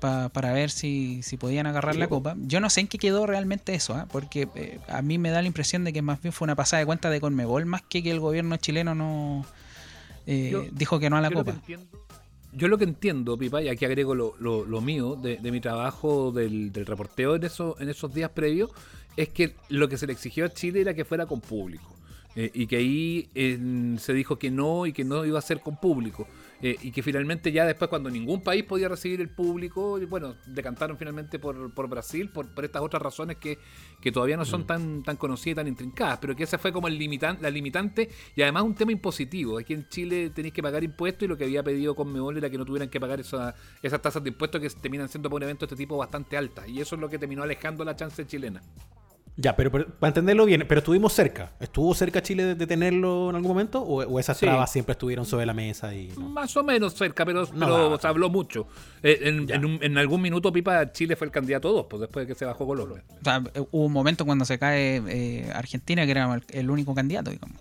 pa- para ver si, si podían agarrar la copa. Yo no sé en qué quedó realmente eso, ¿ah? porque eh, a mí me da la impresión de que más bien fue una pasada de cuenta de Conmebol más que que el gobierno chileno no eh, Yo- dijo que no a la Yo lo que copa. entiendo- Yo lo que entiendo, Pipa, y aquí agrego lo, lo- lo mío de, de mi trabajo del, del reporteo en, eso, en esos días previos, es que lo que se le exigió a Chile era que fuera con público. Eh, y que ahí eh, se dijo que no y que no iba a ser con público. Eh, y que finalmente ya después cuando ningún país podía recibir el público, bueno, decantaron finalmente por, por Brasil por, por estas otras razones que, que todavía no son tan, tan conocidas y tan intrincadas, pero que esa fue como el limitan, la limitante y además un tema impositivo. Aquí en Chile tenéis que pagar impuestos y lo que había pedido Conmebol era que no tuvieran que pagar esa- esas tasas de impuestos que terminan siendo para un evento de este tipo bastante altas. Y eso es lo que terminó alejando la chance chilena. Ya, pero, pero para entenderlo bien, pero estuvimos cerca. ¿Estuvo cerca Chile de, de tenerlo en algún momento? ¿O, o esas Sí. trabas siempre estuvieron sobre la mesa? y no? Más o menos cerca, pero, No pero se habló mucho. Eh, en, Ya. en un- en algún minuto, Pipa, Chile fue el candidato a dos, pues después de que se bajó Colombia. O sea, eh, hubo un momento cuando se cae eh, Argentina que era el, el único candidato, digamos.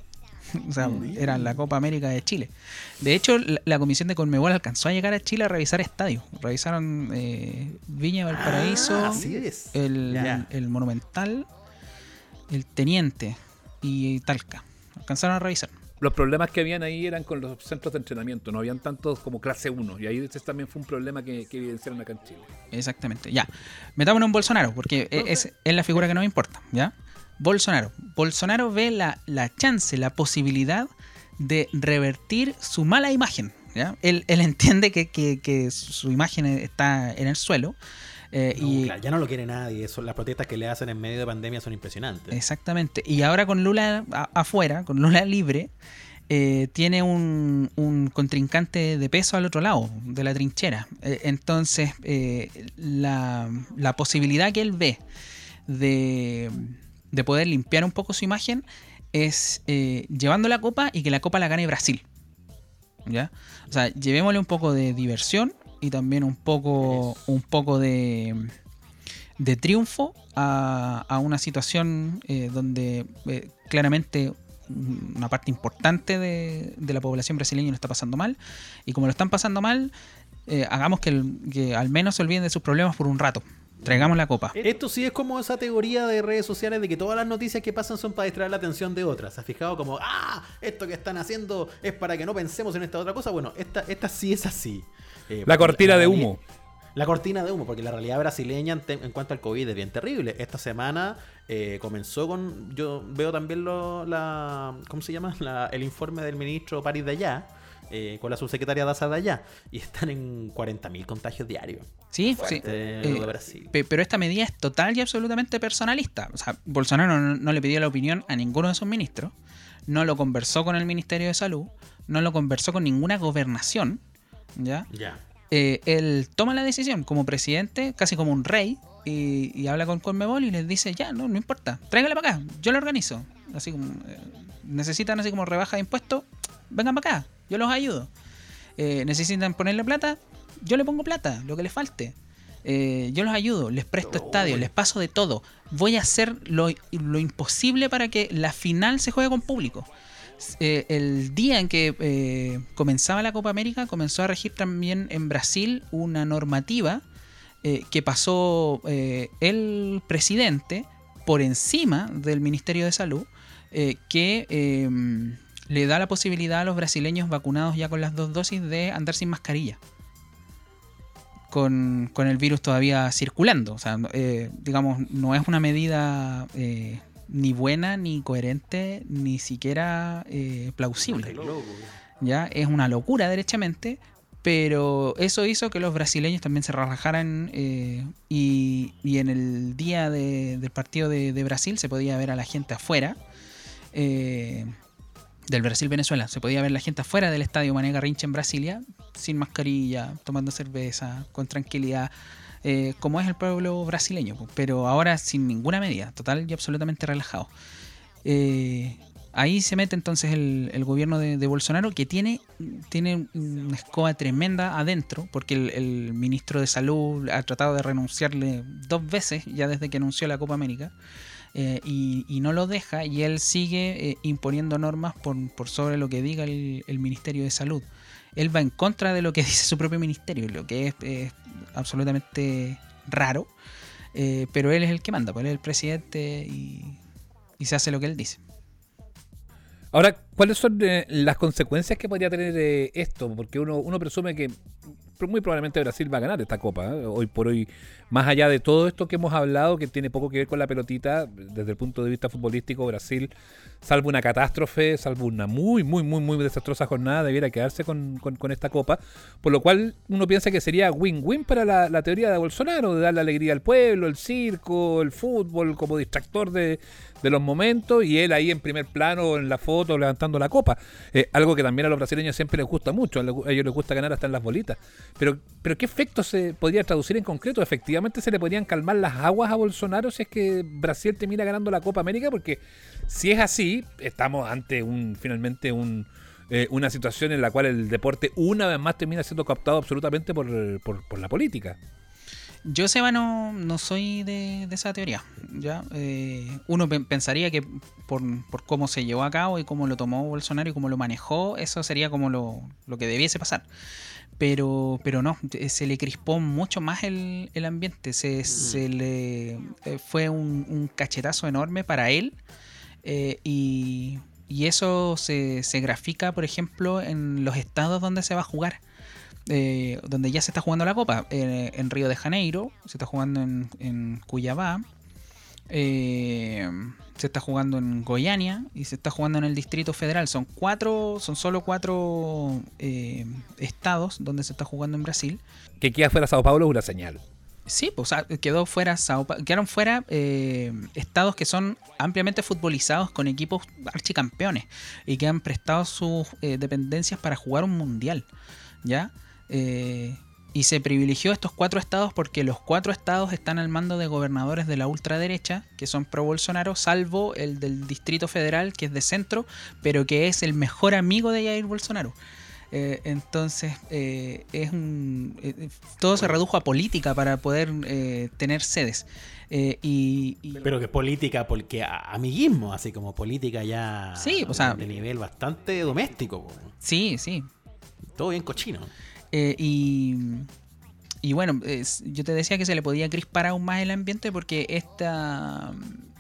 O sea, era la Copa América de Chile. De hecho, la, la comisión de Conmebol alcanzó a llegar a Chile a revisar estadios. Revisaron eh, Viña Valparaíso, Ah, así es. el, el Monumental, el Teniente y Talca. Alcanzaron a revisar. Los problemas que habían ahí eran con los centros de entrenamiento, no habían tantos como clase 1. Y ahí ese también fue un problema que, que evidenciaron acá en Chile. Exactamente, ya. Metámonos en Bolsonaro, porque e- es, es la figura que nos importa, ¿ya? Bolsonaro. Bolsonaro ve la, la chance, la posibilidad de revertir su mala imagen, ¿ya? Él, él entiende que, que- que su imagen está en el suelo. Eh, No, y, claro, ya no lo quiere nadie. Eso, las protestas que le hacen en medio de pandemia son impresionantes. Exactamente. Y ahora con Lula a- afuera, con Lula libre, eh, tiene un, un contrincante de peso al otro lado de la trinchera. Eh, entonces, la, la posibilidad que él ve de, de poder limpiar un poco su imagen es llevando la copa y que la copa la gane Brasil. ¿ya? O sea, llevémosle un poco de diversión y también un poco, un poco de, de triunfo a, a una situación eh, donde eh, claramente una parte importante de, de la población brasileña lo está pasando mal. Y como lo están pasando mal, eh, hagamos que, al menos se olviden de sus problemas por un rato. Traigamos la copa. Esto sí es como esa teoría de redes sociales de que todas las noticias que pasan son para distraer la atención de otras. ¿Has fijado como, ah, esto que están haciendo es para que no pensemos en esta otra cosa? Bueno, esta, esta sí es así. Eh, La cortina de humo. La cortina de humo, porque la realidad brasileña en, te- en cuanto al COVID es bien terrible. Esta semana eh, comenzó con. Yo veo también lo, la. ¿Cómo se llama? La- el informe del ministro París de allá, eh, con la subsecretaria Daza de allá, y están en 40.000 contagios diarios. Sí, sí. Eh, Pero esta medida es total y absolutamente personalista. O sea, Bolsonaro no, no le pidió la opinión a ninguno de sus ministros, no lo conversó con el Ministerio de Salud, no lo conversó con ninguna gobernación, ¿ya? Ya. Eh, él toma la decisión como presidente, casi como un rey, y, y habla con Conmebol y les dice, ya, no, no importa, tráigale para acá, yo lo organizo. Así como, eh, necesitan así como rebaja de impuestos, vengan para acá, yo los ayudo. Eh, necesitan ponerle plata, yo le pongo plata, lo que les falte. Eh, yo los ayudo, les presto estadios, les paso de todo. Voy a hacer lo, lo imposible para que la final se juegue con público. Eh, el día en que eh, comenzaba la Copa América, comenzó a regir también en Brasil una normativa eh, que pasó el presidente por encima del Ministerio de Salud, que eh, le da la posibilidad a los brasileños vacunados ya con las dos dosis de andar sin mascarilla. Con, con el virus todavía circulando. O sea, digamos, no es una medida ni buena, ni coherente, ni siquiera eh, plausible. ¿ya? Es una locura, derechamente, pero eso hizo que los brasileños también se relajaran eh, y, y en el día de- del partido de, de Brasil se podía ver a la gente afuera. eh, del Brasil-Venezuela, se podía ver la gente afuera del estadio Mané Garrincha en Brasilia, sin mascarilla, tomando cerveza, con tranquilidad, eh, como es el pueblo brasileño, pero ahora sin ninguna medida, total y absolutamente relajado. Eh, ahí se mete entonces el, gobierno de, Bolsonaro que tiene, tiene una escoba tremenda adentro, porque el, ministro de Salud ha tratado de renunciarle dos veces ya desde que anunció la Copa América. eh, y, no lo deja y él sigue eh, imponiendo normas por, sobre lo que diga el Ministerio de Salud. Él va en contra de lo que dice su propio ministerio, lo que es, absolutamente raro, eh, pero él es el que manda, pues él es el presidente y, se hace lo que él dice. Ahora, ¿cuáles son eh, las consecuencias que podría tener eh, esto? Porque uno, uno presume que muy probablemente Brasil va a ganar esta copa. ¿eh? Hoy por hoy, más allá de todo esto que hemos hablado, que tiene poco que ver con la pelotita, desde el punto de vista futbolístico, Brasil, salvo una catástrofe, salvo una muy, muy, muy, muy desastrosa jornada, debiera quedarse con, con- con esta copa. Por lo cual uno piensa que sería win-win para la, la teoría de Bolsonaro, de darle alegría al pueblo, el circo, el fútbol como distractor de, de los momentos y él ahí en primer plano en la foto levantando la copa. Eh, algo que también a los brasileños siempre les gusta mucho, a ellos les gusta ganar hasta en las bolitas. Pero, pero ¿qué efecto se podría traducir en concreto? ¿Efectivamente se le podrían calmar las aguas a Bolsonaro si es que Brasil termina ganando la Copa América? Porque si es así, estamos ante un finalmente un, eh, una situación en la cual el deporte una vez más termina siendo captado absolutamente por, la política. Yo, Seba, no, soy de, de esa teoría. ¿ya? Eh, uno pe- pensaría que por, por cómo se llevó a cabo y cómo lo tomó Bolsonaro y cómo lo manejó, eso sería como lo, lo que debiese pasar. Pero, pero no, se le crispó mucho más el, el ambiente. Se, se le eh, fue un, un cachetazo enorme para él. eh, y, y eso se, se grafica, por ejemplo, en los estados donde se va a jugar eh, donde ya se está jugando la Copa. Eh, en Río de Janeiro, se está jugando en, en Cuyabá, eh, se está jugando en Goiânia y se está jugando en el Distrito Federal. Son cuatro, son solo cuatro eh, estados donde se está jugando en Brasil. Que queda fuera Sao Paulo es una señal. Sí, pues quedó fuera Sao Pa- quedaron fuera eh, estados que son ampliamente futbolizados con equipos archicampeones y que han prestado sus eh, dependencias para jugar un mundial, ¿ya? Eh, y se privilegió estos cuatro estados porque los cuatro estados están al mando de gobernadores de la ultraderecha, que son pro Bolsonaro, salvo el del Distrito Federal, que es de centro, pero que es el mejor amigo de Jair Bolsonaro. Eh, entonces, eh, es un, eh, todo se redujo a política para poder eh, tener sedes. Y, y- Pero que política, porque amiguismo, así como política ya Sí, o sea- de nivel bastante doméstico. sí, sí. Todo bien cochino. Eh, y, y bueno, yo te decía que se le podía crispar aún más el ambiente porque esta,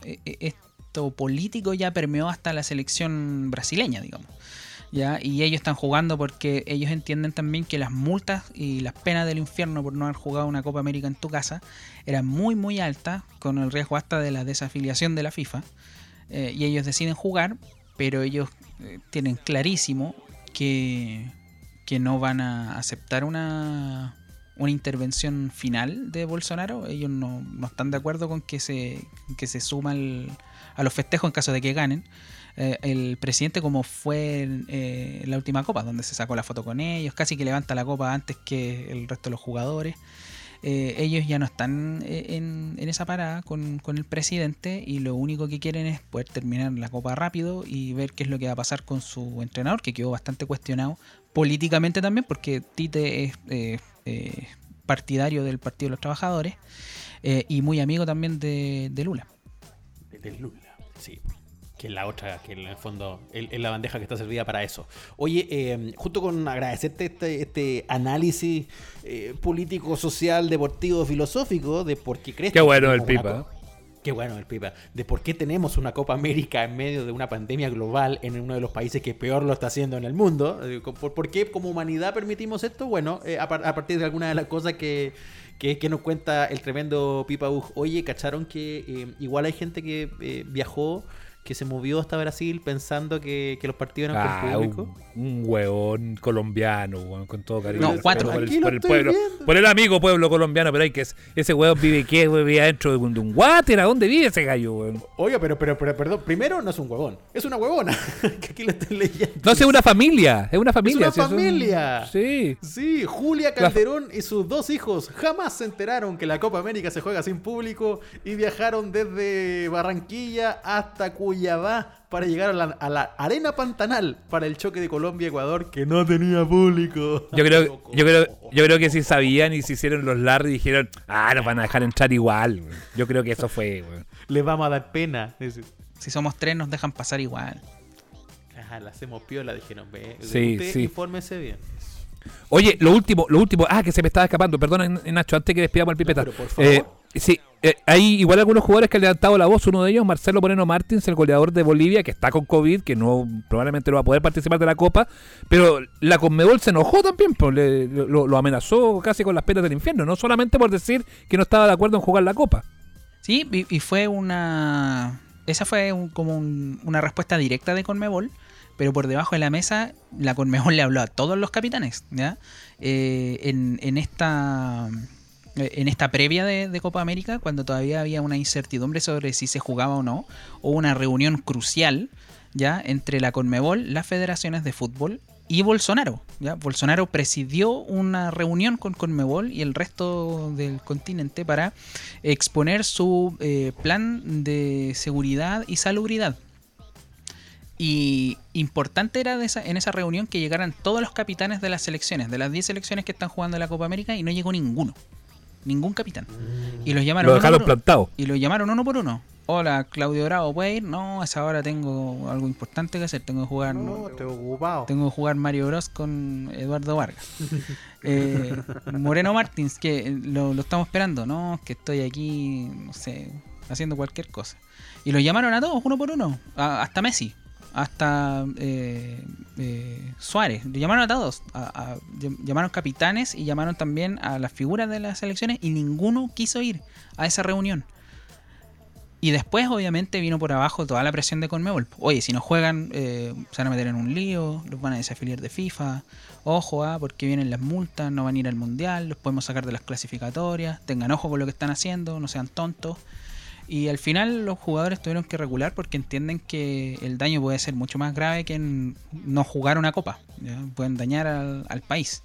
eh, eh, esto político ya permeó hasta la selección brasileña, digamos. ¿ya? Y ellos están jugando porque ellos entienden también que las multas y las penas del infierno por no haber jugado una Copa América en tu casa eran muy, muy altas, con el riesgo hasta de la desafiliación de la FIFA. Eh, y ellos deciden jugar, pero ellos tienen clarísimo que, que no van a aceptar una, una intervención final de Bolsonaro. Ellos no, no están de acuerdo con que se, que se suma a los festejos en caso de que ganen. Eh, el presidente, como fue eh, en la última copa, donde se sacó la foto con ellos, casi que levanta la copa antes que el resto de los jugadores. Eh, ellos ya no están en, en esa parada con, con el presidente y lo único que quieren es poder terminar la copa rápido y ver qué es lo que va a pasar con su entrenador, que quedó bastante cuestionado políticamente también, porque Tite es eh, eh, partidario del Partido de los Trabajadores eh, y muy amigo también de, de Lula. De, de Lula, sí. Que es la otra, que en el fondo es la bandeja que está servida para eso. Oye, eh, junto con agradecerte este, este análisis eh, político, social, deportivo, filosófico de por qué crees Qué que bueno el Pipa. Qué bueno el Pipa. De por qué tenemos una Copa América en medio de una pandemia global en uno de los países que peor lo está haciendo en el mundo. Eh, ¿Por, qué como humanidad permitimos esto? Bueno, eh, a, par- a partir de alguna de las cosas que, que, nos cuenta el tremendo Pipa Ug. Oye, ¿cacharon que eh, igual hay gente que eh, viajó, que se movió hasta Brasil pensando que, que los partidos eran Ah, con público? un, un hueón colombiano, hueón, con todo cariño. No, cuatro. Por el, Aquí lo por el estoy pueblo, viendo. por el amigo pueblo colombiano, pero hay que ese hueón vive qué, hueón, vive adentro de un, de un water, ¿a dónde vive ese gallo, hueón? Oiga, pero, pero, pero, perdón, primero no es un huevón, es una huevona. que aquí lo estoy leyendo. No, es una familia, es una familia. una sí, un- familia. Sí. Sí, Julia Calderón y sus dos hijos jamás se enteraron que la Copa América se juega sin público y viajaron desde Barranquilla hasta Cuyabá para llegar a la, a la arena Pantanal para el choque de Colombia-Ecuador que no tenía público. Yo creo, yo creo, yo creo que si sabían y se hicieron los Larry dijeron, ah, nos van a dejar entrar igual. hueón". Yo creo que eso fue. Les vamos a dar pena. Si somos tres nos dejan pasar igual. Ajá, la hacemos piola, dijeron. Ve, Sí, usted sí. infórmese bien. Oye, lo último, lo último, ah, que se me estaba escapando, perdona Nacho, antes que despidamos al pipeta. pero por favor. Eh, sí, eh, hay igual algunos jugadores que han levantado la voz, uno de ellos, Marcelo Moreno Martins, el goleador de Bolivia, que está con COVID, que no probablemente no va a poder participar de la Copa, pero la Conmebol se enojó también, pues, lo amenazó casi con las penas del infierno, no solamente por decir que no estaba de acuerdo en jugar la Copa. Sí, y, y fue una. Esa fue un- como un- una respuesta directa de Conmebol, pero por debajo de la mesa, la Conmebol le habló a todos los capitanes, ¿ya? Eh, en, en esta. En esta previa de, Copa América, cuando todavía había una incertidumbre sobre si se jugaba o no, hubo una reunión crucial ya entre la Conmebol, las federaciones de fútbol y Bolsonaro. ¿ya? Bolsonaro presidió una reunión con Conmebol y el resto del continente para exponer su eh, plan de seguridad y salubridad. Y importante era en esa reunión que llegaran todos los capitanes de las selecciones, de las 10 selecciones que están jugando la Copa América, y no llegó ninguno. Ningún capitán. Y los llamaron Lo uno dejaron por uno. plantado. Y lo llamaron uno por uno. Hola, Claudio Bravo, ¿puede ir? No, a esa hora tengo algo importante que hacer. Tengo que jugar. estoy ocupado. Tengo que jugar Mario Bros con Eduardo Vargas. Eh, Moreno Martins, que eh, lo, lo estamos esperando, ¿no? Que estoy aquí, no sé, haciendo cualquier cosa. Y los llamaron a todos, uno por uno. a- hasta Messi, hasta eh, eh, Suárez. Llamaron a todos. a- a- llam- llamaron capitanes y llamaron también a las figuras de las selecciones y ninguno quiso ir a esa reunión. Y después, obviamente, vino por abajo toda la presión de Conmebol. Oye, si no juegan, eh, se van a meter en un lío, los van a desafiliar de FIFA. Ojo, ah, porque vienen las multas, no van a ir al mundial, los podemos sacar de las clasificatorias. Tengan ojo con lo que están haciendo, no sean tontos. Y al final, los jugadores tuvieron que regular porque entienden que el daño puede ser mucho más grave que no jugar una copa. Pueden dañar al, al país.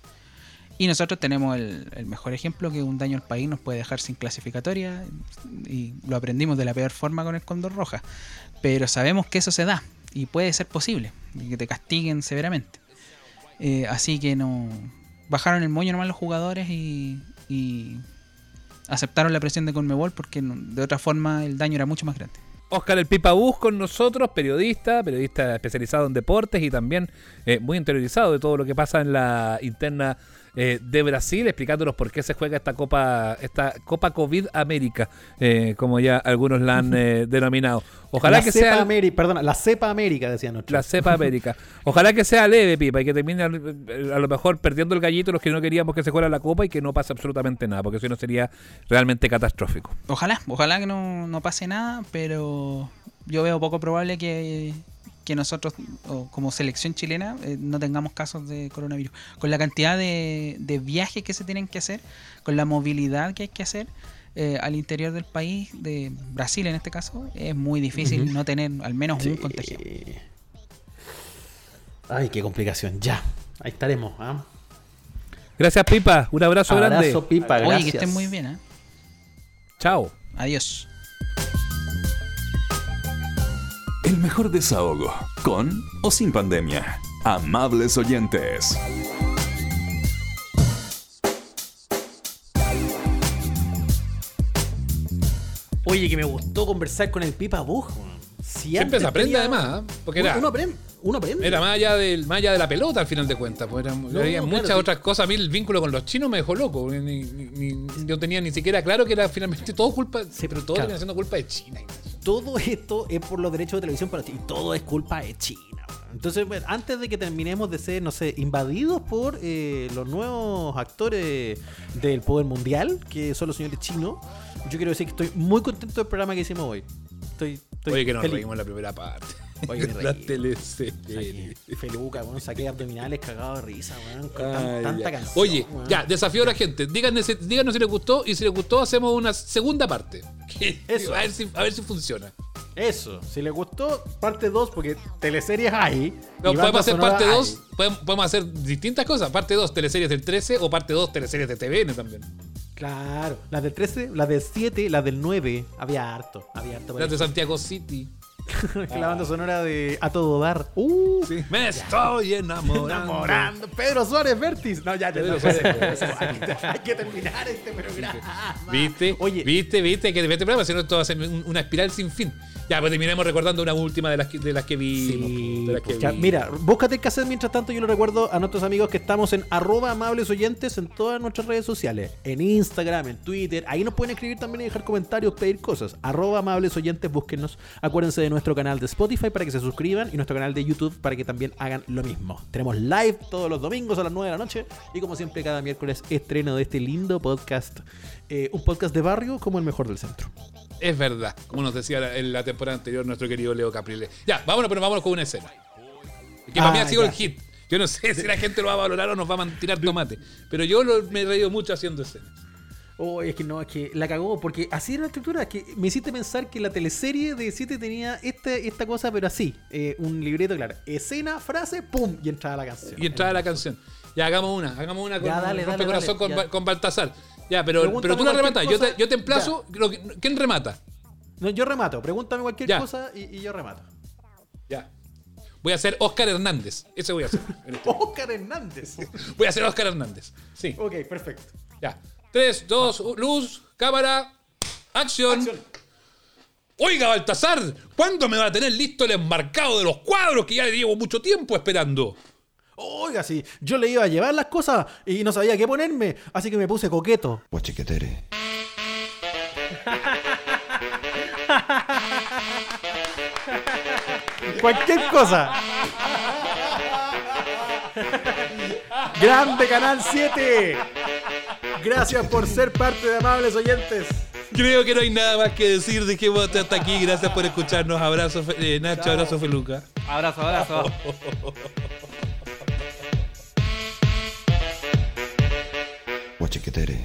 Y nosotros tenemos el, mejor ejemplo que un daño al país nos puede dejar sin clasificatoria y lo aprendimos de la peor forma con el Condor Roja. Pero sabemos que eso se da y puede ser posible que te castiguen severamente. Eh, así que no. Bajaron el moño nomás los jugadores y aceptaron la presión de Conmebol porque de otra forma el daño era mucho más grande. Oscar el Pipa Bus con nosotros, periodista, periodista especializado en deportes y también eh, muy interiorizado de todo lo que pasa en la interna eh, de Brasil, explicándonos por qué se juega esta Copa esta Copa COVID América, eh, como ya algunos la han eh, denominado. Ojalá la que cepa sea América, perdona, la cepa América, decían otros. la cepa América. Ojalá que sea leve, Pipa, y que termine eh, a lo mejor perdiendo el gallito los que no queríamos que se fuera la Copa y que no pase absolutamente nada, porque si no sería realmente catastrófico. Ojalá, ojalá que no, no pase nada, pero yo veo poco probable que, que nosotros, o como selección chilena, eh, no tengamos casos de coronavirus. Con la cantidad de, de viajes que se tienen que hacer, con la movilidad que hay que hacer eh, al interior del país, de Brasil en este caso, es muy difícil no tener al menos un contagio. Ay, qué complicación. Ya, ahí estaremos. ¿ah? Gracias, Pipa. Un abrazo, grande. Abrazo, Pipa, Oye, gracias. que estén muy bien, ¿eh? Chao. Adiós. El mejor desahogo, con o sin pandemia. Amables oyentes. Oye, que me gustó conversar con el Pipa. Si Siempre se aprende tenía- además, ¿eh? porque uno, era, uno aprende. Uno aprende. era más allá, del, más allá de la pelota al final de cuentas. Pues era- había muchas otras cosas. A mí el vínculo con los chinos me dejó loco. Ni- ni- ni- yo tenía ni siquiera claro que era finalmente todo culpa, sí, pero todo claro. termina siendo culpa de China. Todo esto es por los derechos de televisión para ti. Y todo es culpa de China. Entonces, bueno, antes de que terminemos de ser, no sé, invadidos por eh, los nuevos actores del poder mundial, que son los señores chinos, yo quiero decir que estoy muy contento del programa que hicimos hoy. Estoy, estoy Oye, que nos feliz. reímos en la primera parte. Oye, la reí. teleserie. Saqué- Feluca, weón, saqué abdominales cagados de risa, weón, con Ay, tanta canción. Oye, weón. ya, desafío a la gente. Díganos, si- díganos si les gustó y si les gustó hacemos una segunda parte. Eso. A ver si, a ver si funciona. Eso, si les gustó, parte 2, porque teleseries hay. No, podemos hacer parte hay. 2, podemos, podemos hacer distintas cosas. Parte 2, teleseries del 13 o parte 2, teleseries de TVN también. Claro, las del 13, las del 7, las del 9, había harto, había harto. Las de. Santiago City. la banda sonora de A Todo Dar. Uh, Me estoy enamorando. enamorando. Pedro Suárez Vertis. No, ya, ya, no, Suárez. hay, que, terminar este programa. ¿Viste? Oye, ¿Viste? ¿Viste? Que este programa, si no, esto va a ser un- una espiral sin fin. Ya, pues terminemos recordando una última de las que, de las que vimos. Sí, de las que pues ya, vimos. mira, búscate el cassette mientras tanto. Yo le recuerdo a nuestros amigos que estamos en arroba amables oyentes en todas nuestras redes sociales. En Instagram, en Twitter. Ahí nos pueden escribir también y dejar comentarios, pedir cosas. Arroba amables oyentes, búsquenos. Acuérdense de nuestro canal de Spotify para que se suscriban y nuestro canal de YouTube para que también hagan lo mismo. Tenemos live todos los domingos a las 9 de la noche y como siempre cada miércoles estreno de este lindo podcast. Eh, un podcast de barrio como el mejor del centro. Es verdad, como nos decía la- en la temporada anterior nuestro querido Leo Caprile. Ya, vámonos, pero vámonos con una escena. Que para mí Ah, ha sido ya. el hit. Yo no sé si la gente lo va a valorar o nos va a tirar tomate. Pero yo lo- me he reído mucho haciendo escenas. Oh, es que no, es que la cagó, porque así era la estructura, es que me hiciste pensar que la teleserie de 7 tenía este, esta cosa, pero así, eh, un libreto, claro, escena, frase, pum, y entraba la canción. Y entraba la canción. Ya, hagamos una, hagamos una con Ya, dale, dale, corazón dale, con, Baltasar. Ya, pero, Pregúntame pero tú la rematas. Yo te, yo te emplazo. lo que- ¿Quién remata? No, yo remato, pregúntame cualquier Ya. cosa y, y yo remato. Ya. Voy a hacer Oscar Hernández. Ese voy a hacer. este. Oscar Hernández. Voy a hacer Oscar Hernández. Sí. ok, perfecto. Ya. 3, 2, luz, cámara, acción. Acción. Oiga, Baltasar, ¿cuándo me va a tener listo el enmarcado de los cuadros que ya le llevo mucho tiempo esperando? Oiga, sí, yo le iba a llevar las cosas y no sabía qué ponerme, así que me puse coqueto. Guachiquetere. Cualquier cosa. Grande Canal 7. Gracias por ser parte de Amables Oyentes. Creo que no hay nada más que decir. Dejemos hasta aquí. Gracias por escucharnos. Abrazo, eh, Nacho. Abrazo, Feluca. Abrazo, abrazo. Guachiquetere.